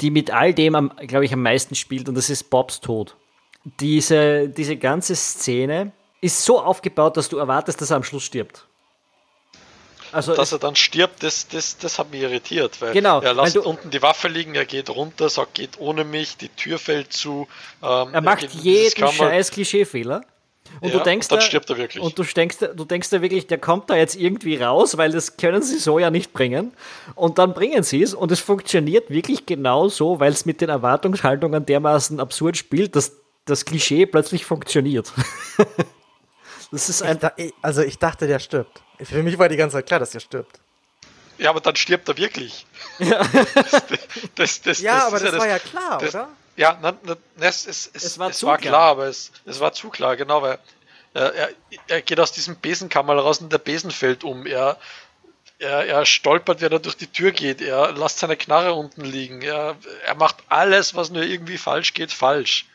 Speaker 1: die mit all dem, am, glaube ich, am meisten spielt und das ist Bobs Tod. Diese, diese ganze Szene ist so aufgebaut, dass du erwartest, dass er am Schluss stirbt. Also
Speaker 3: dass er dann stirbt, das, das, das hat mich irritiert, weil
Speaker 1: Genau,
Speaker 3: er lässt
Speaker 1: weil du-
Speaker 3: unten die Waffe liegen, er geht runter, sagt, geht ohne mich, die Tür fällt zu. Ähm,
Speaker 1: er macht
Speaker 3: dieses
Speaker 1: jeden scheiß Klischeefehler. Und
Speaker 3: Ja,
Speaker 1: du denkst,
Speaker 3: und dann
Speaker 1: da-
Speaker 3: stirbt er wirklich.
Speaker 1: Und du denkst, du denkst da wirklich, der kommt da jetzt irgendwie raus, weil das können sie so ja nicht bringen. Und dann bringen sie es und es funktioniert wirklich genau so, weil es mit den Erwartungshaltungen dermaßen absurd spielt, dass das Klischee plötzlich funktioniert. (laughs) das ist ein.
Speaker 2: da, ich, also ich dachte, der stirbt. Für mich war die ganze Zeit klar, dass er stirbt.
Speaker 3: Ja, aber dann stirbt er wirklich. (laughs) Das, das,
Speaker 2: Ja,
Speaker 3: das
Speaker 2: aber
Speaker 3: ist
Speaker 2: das war ja klar,
Speaker 3: das,
Speaker 2: oder?
Speaker 3: Ja, na, na, es, es, es,
Speaker 1: Es war
Speaker 3: es
Speaker 1: zu
Speaker 3: war
Speaker 1: klar.
Speaker 3: klar, aber es, es war zu klar, genau, weil äh, er, er geht aus diesem Besenkammer raus und der Besen fällt um. Er, er, er stolpert, wenn er durch die Tür geht. Er lässt seine Knarre unten liegen. Er, er macht alles, was nur irgendwie falsch geht, falsch.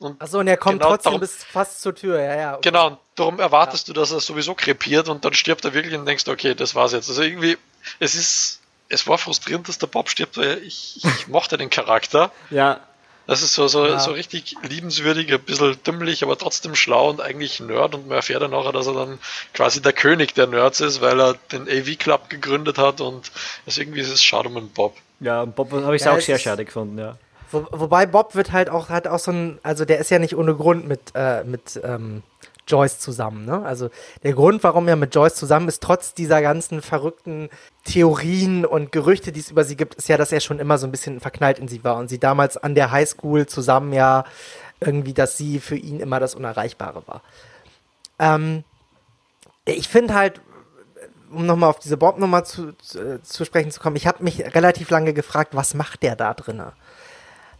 Speaker 3: Und
Speaker 2: Achso, und er kommt
Speaker 3: genau
Speaker 2: trotzdem
Speaker 3: darum-
Speaker 2: bis fast zur Tür. Ja, ja. okay.
Speaker 3: Genau, und darum erwartest du, dass er sowieso krepiert und dann stirbt er wirklich und denkst, okay, das war's jetzt. Also irgendwie, es ist, es war frustrierend, dass der Bob stirbt, weil ich, ich mochte den Charakter. (laughs)
Speaker 1: Ja,
Speaker 3: Das ist so, so,
Speaker 2: Ja.
Speaker 3: so richtig liebenswürdig, ein bisschen dümmlich, aber trotzdem schlau und eigentlich Nerd und man erfährt dann nachher, dass er dann quasi der König der Nerds ist, weil er den AV Club gegründet hat und das irgendwie ist es schade um den Bob.
Speaker 1: ja, Bob habe ich
Speaker 2: Ja,
Speaker 1: auch sehr schade gefunden, ja.
Speaker 2: Wo, wobei Bob wird halt auch, hat auch so ein, also der ist ja nicht ohne Grund mit, äh, mit ähm, Joyce zusammen, ne? Also der Grund, warum er mit Joyce zusammen ist, trotz dieser ganzen verrückten Theorien und Gerüchte, die es über sie gibt, ist ja, dass er schon immer so ein bisschen verknallt in sie war und sie damals an der Highschool zusammen ja irgendwie, dass sie für ihn immer das Unerreichbare war. Ähm, ich finde halt, um nochmal auf diese Bob-Nummer zu, zu, zu sprechen zu kommen, ich habe mich relativ lange gefragt, was macht der da drinne?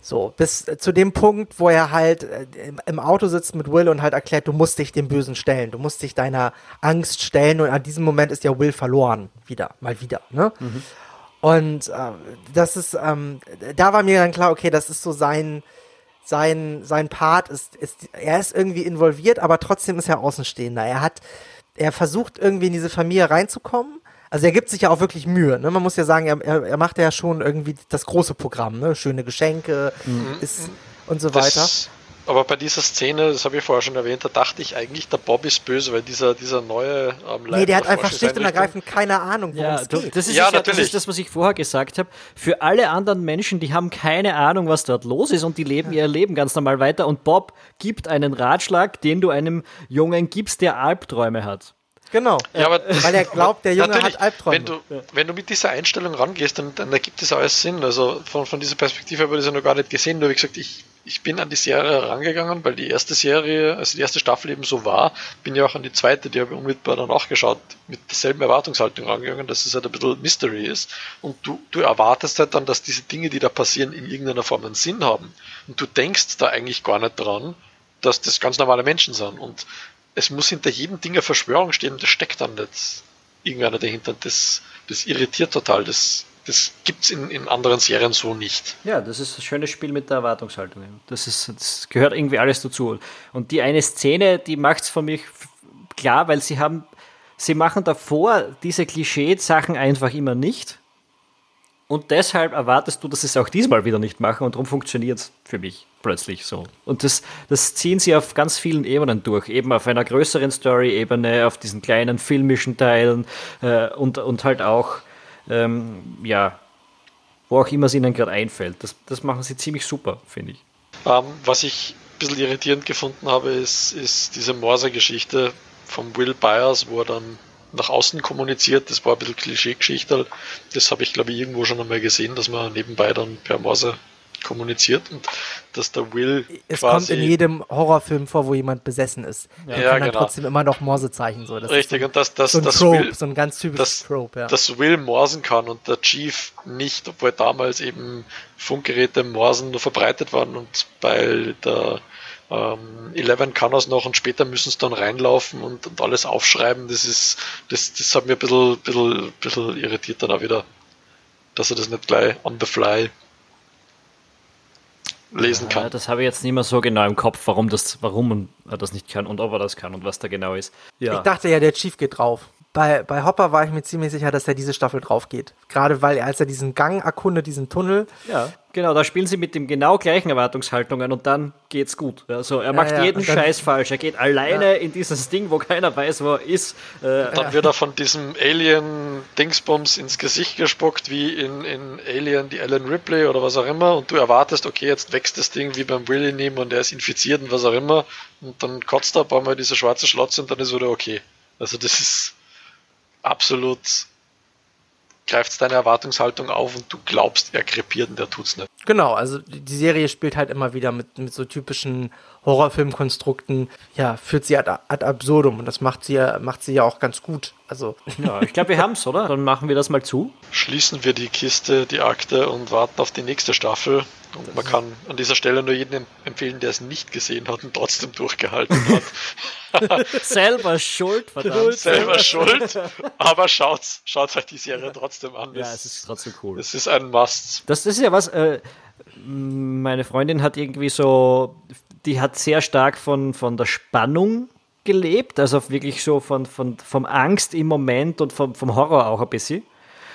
Speaker 2: So, bis äh, zu dem Punkt, wo er halt äh, im, Auto sitzt mit Will und halt erklärt, du musst dich dem Bösen stellen, du musst dich deiner Angst stellen und an diesem Moment ist ja Will verloren, wieder, mal wieder, ne? Und äh, das ist, ähm, da war mir dann klar, okay, das ist so sein, sein, sein Part ist, ist, er ist irgendwie involviert, aber trotzdem ist er Außenstehender. Er hat, er versucht irgendwie in diese Familie reinzukommen. Also er gibt sich ja auch wirklich Mühe. Ne? Man muss ja sagen, er, er, er macht ja schon irgendwie das große Programm, ne? Schöne Geschenke ist und so weiter.
Speaker 3: Das, aber bei dieser Szene, das habe ich vorher schon erwähnt, da dachte ich eigentlich, der Bob ist böse, weil dieser, dieser neue ähm,
Speaker 2: Nee, der hat
Speaker 3: Leiter
Speaker 2: einfach schlicht und ergreifend keine Ahnung, worum
Speaker 1: Ja,
Speaker 2: es geht.
Speaker 1: das, ist
Speaker 3: Ja,
Speaker 1: ja, das
Speaker 3: natürlich.
Speaker 1: ist das, was ich vorher gesagt habe. Für alle anderen Menschen, die haben keine Ahnung, was dort los ist und die leben ihr Leben ganz normal weiter. Und Bob gibt einen Ratschlag, den du einem Jungen gibst, der Albträume hat.
Speaker 2: Genau.
Speaker 3: Ja, aber
Speaker 2: Weil er glaubt, der Junge hat Albträume.
Speaker 3: Wenn du, wenn du mit dieser Einstellung rangehst, dann, dann ergibt es alles Sinn. Also von, von dieser Perspektive habe ich das ja noch gar nicht gesehen. Nur wie gesagt, ich, ich bin an die Serie rangegangen, weil die erste Serie, also die erste Staffel eben so war. Bin ja auch an die zweite, die habe ich unmittelbar danach geschaut, mit derselben Erwartungshaltung rangegangen, dass es halt ein bisschen Mystery ist. Und du, du erwartest halt dann, dass diese Dinge, die da passieren, in irgendeiner Form einen Sinn haben. Und du denkst da eigentlich gar nicht dran, dass das ganz normale Menschen sind. Und es muss hinter jedem Ding eine Verschwörung stehen, das steckt dann nicht irgendeiner dahinter. Das, das irritiert total. Das, das gibt es in, in anderen Serien so nicht.
Speaker 1: Ja, das ist ein schönes Spiel mit der Erwartungshaltung. Das, ist, das gehört irgendwie alles dazu. Und die eine Szene, die macht es für mich klar, weil sie haben, sie machen davor diese Klischee-Sachen einfach immer nicht. Und deshalb erwartest du, dass sie es auch diesmal wieder nicht machen und darum funktioniert es für mich plötzlich so. Und das, das ziehen sie auf ganz vielen Ebenen durch. Eben auf einer größeren Story-Ebene, auf diesen kleinen filmischen Teilen äh, und, und halt auch, ähm, ja, wo auch immer es ihnen gerade einfällt. Das, das machen sie ziemlich super, finde ich.
Speaker 3: Ähm, was ich ein bisschen irritierend gefunden habe, ist, ist diese Morse-Geschichte von Will Byers, wo er dann nach außen kommuniziert. Das war ein bisschen Klischee-Geschichte. Das habe ich, glaube ich, irgendwo schon einmal gesehen, dass man nebenbei dann per Morse kommuniziert und dass der Will
Speaker 2: es kommt in jedem Horrorfilm vor, wo jemand besessen ist. Ja, ja genau. trotzdem immer noch Morsezeichen so.
Speaker 3: Das Richtig
Speaker 2: so,
Speaker 3: und dass das,
Speaker 2: so ein
Speaker 3: das
Speaker 2: Trope,
Speaker 3: Will,
Speaker 2: so ein ganz typisches Trope,
Speaker 3: ja. Dass Will morsen kann und der Chief nicht, obwohl damals eben Funkgeräte Morsen nur verbreitet waren und bei der ähm, Eleven kann das noch und später müssen sie dann reinlaufen und, und, alles aufschreiben. Das ist, das, das hat mir ein bisschen, bisschen, bisschen irritiert dann auch wieder, dass er das nicht gleich on the fly lesen kann. Ja,
Speaker 1: das habe ich jetzt nicht mehr so genau im Kopf, warum das, warum er das nicht kann und ob er das kann und was da genau ist.
Speaker 2: Ja. Ich dachte ja, der Chief geht drauf. Bei, bei Hopper war ich mir ziemlich sicher, dass er diese Staffel drauf geht. Gerade weil er, als er diesen Gang erkundet, diesen Tunnel.
Speaker 1: Ja, genau, da spielen sie mit dem genau gleichen Erwartungshaltungen und dann geht's gut. Also er macht ja, ja. jeden dann, Scheiß falsch. Er geht alleine in dieses Ding, wo keiner weiß, wo er ist.
Speaker 3: Äh, dann wird er von diesem Alien-Dingsbums ins Gesicht gespuckt, wie in, in Alien die Ellen Ripley oder was auch immer. Und du erwartest, okay, jetzt wächst das Ding wie beim Willy neben und er ist infiziert und was auch immer. Und dann kotzt er ein paar Mal diese schwarze Schlotze und dann ist wieder okay. Also das ist absolut greift deine Erwartungshaltung auf und du glaubst, er krepiert und er tut's nicht.
Speaker 2: Genau, also die Serie spielt halt immer wieder mit, mit so typischen Horrorfilmkonstrukten, ja, führt sie ad, ad absurdum und das macht sie ja, macht sie ja auch ganz gut. Also.
Speaker 1: Ja, ich glaube, wir (laughs) haben's, oder? Dann machen wir das mal zu.
Speaker 3: Schließen wir die Kiste, die Akte und warten auf die nächste Staffel. Und man kann an dieser Stelle nur jedem empfehlen, der es nicht gesehen hat und trotzdem durchgehalten
Speaker 1: hat. (laughs) Selber schuld, verdammt.
Speaker 3: Selber schuld, aber schaut, schaut euch die Serie trotzdem an.
Speaker 1: Ja, es ist trotzdem cool.
Speaker 3: Es ist ein Must.
Speaker 1: Das, das ist ja was, äh, meine Freundin hat irgendwie so, die hat sehr stark von, von der Spannung gelebt, also wirklich so von, von, vom Angst im Moment und vom, vom Horror auch ein bisschen.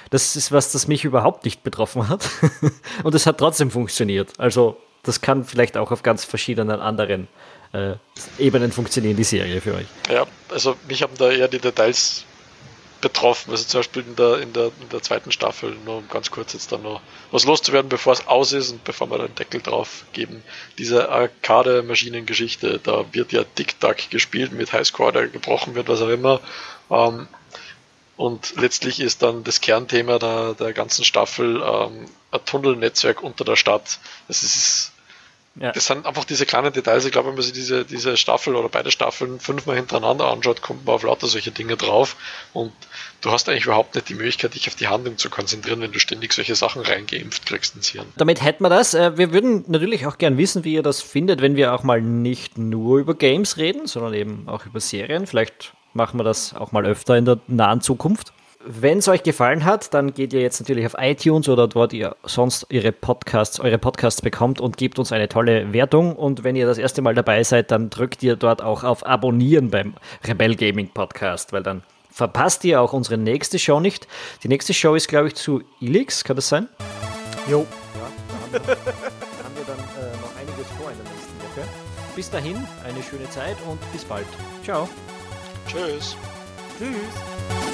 Speaker 1: Das ist was, das mich überhaupt nicht betroffen hat. (laughs) Und es hat trotzdem funktioniert. Also, das kann vielleicht auch auf ganz verschiedenen anderen äh, Ebenen funktionieren, die Serie für euch.
Speaker 3: Ja, also mich haben da eher die Details betroffen. Also zum Beispiel in der, in der, in der zweiten Staffel, nur um ganz kurz jetzt dann noch was loszuwerden, bevor es aus ist und bevor wir den Deckel drauf geben. Diese Arcade-Maschinen-Geschichte, da wird ja Tic-Tac gespielt mit Highscore, der gebrochen wird, was auch immer. Ähm, und letztlich ist dann das Kernthema der, der ganzen Staffel ähm, ein Tunnelnetzwerk unter der Stadt. Das ist ja. Das sind einfach diese kleinen Details. Ich glaube, wenn man sich diese, diese Staffel oder beide Staffeln fünfmal hintereinander anschaut, kommt man auf lauter solche Dinge drauf. Und du hast eigentlich überhaupt nicht die Möglichkeit, dich auf die Handlung zu konzentrieren, wenn du ständig solche Sachen reingeimpft kriegst ins Hirn.
Speaker 1: Damit hätten wir das. Äh, wir würden natürlich auch gern wissen, wie ihr das findet, wenn wir auch mal nicht nur über Games reden, sondern eben auch über Serien. Vielleicht machen wir das auch mal öfter in der nahen Zukunft. Wenn es euch gefallen hat, dann geht ihr jetzt natürlich auf iTunes oder dort ihr sonst ihre Podcasts, eure Podcasts bekommt und gebt uns eine tolle Wertung. Und wenn ihr das erste Mal dabei seid, dann drückt ihr dort auch auf Abonnieren beim Rebel Gaming Podcast, weil dann verpasst ihr auch unsere nächste Show nicht. Die nächste Show ist, glaube ich, zu Ilix, kann das sein?
Speaker 2: Jo.
Speaker 1: Ja, da haben wir, haben wir dann äh, noch einiges vor in der nächsten Woche. Bis dahin, eine schöne Zeit und bis bald. Ciao.
Speaker 3: Tschüss.
Speaker 2: Tschüss.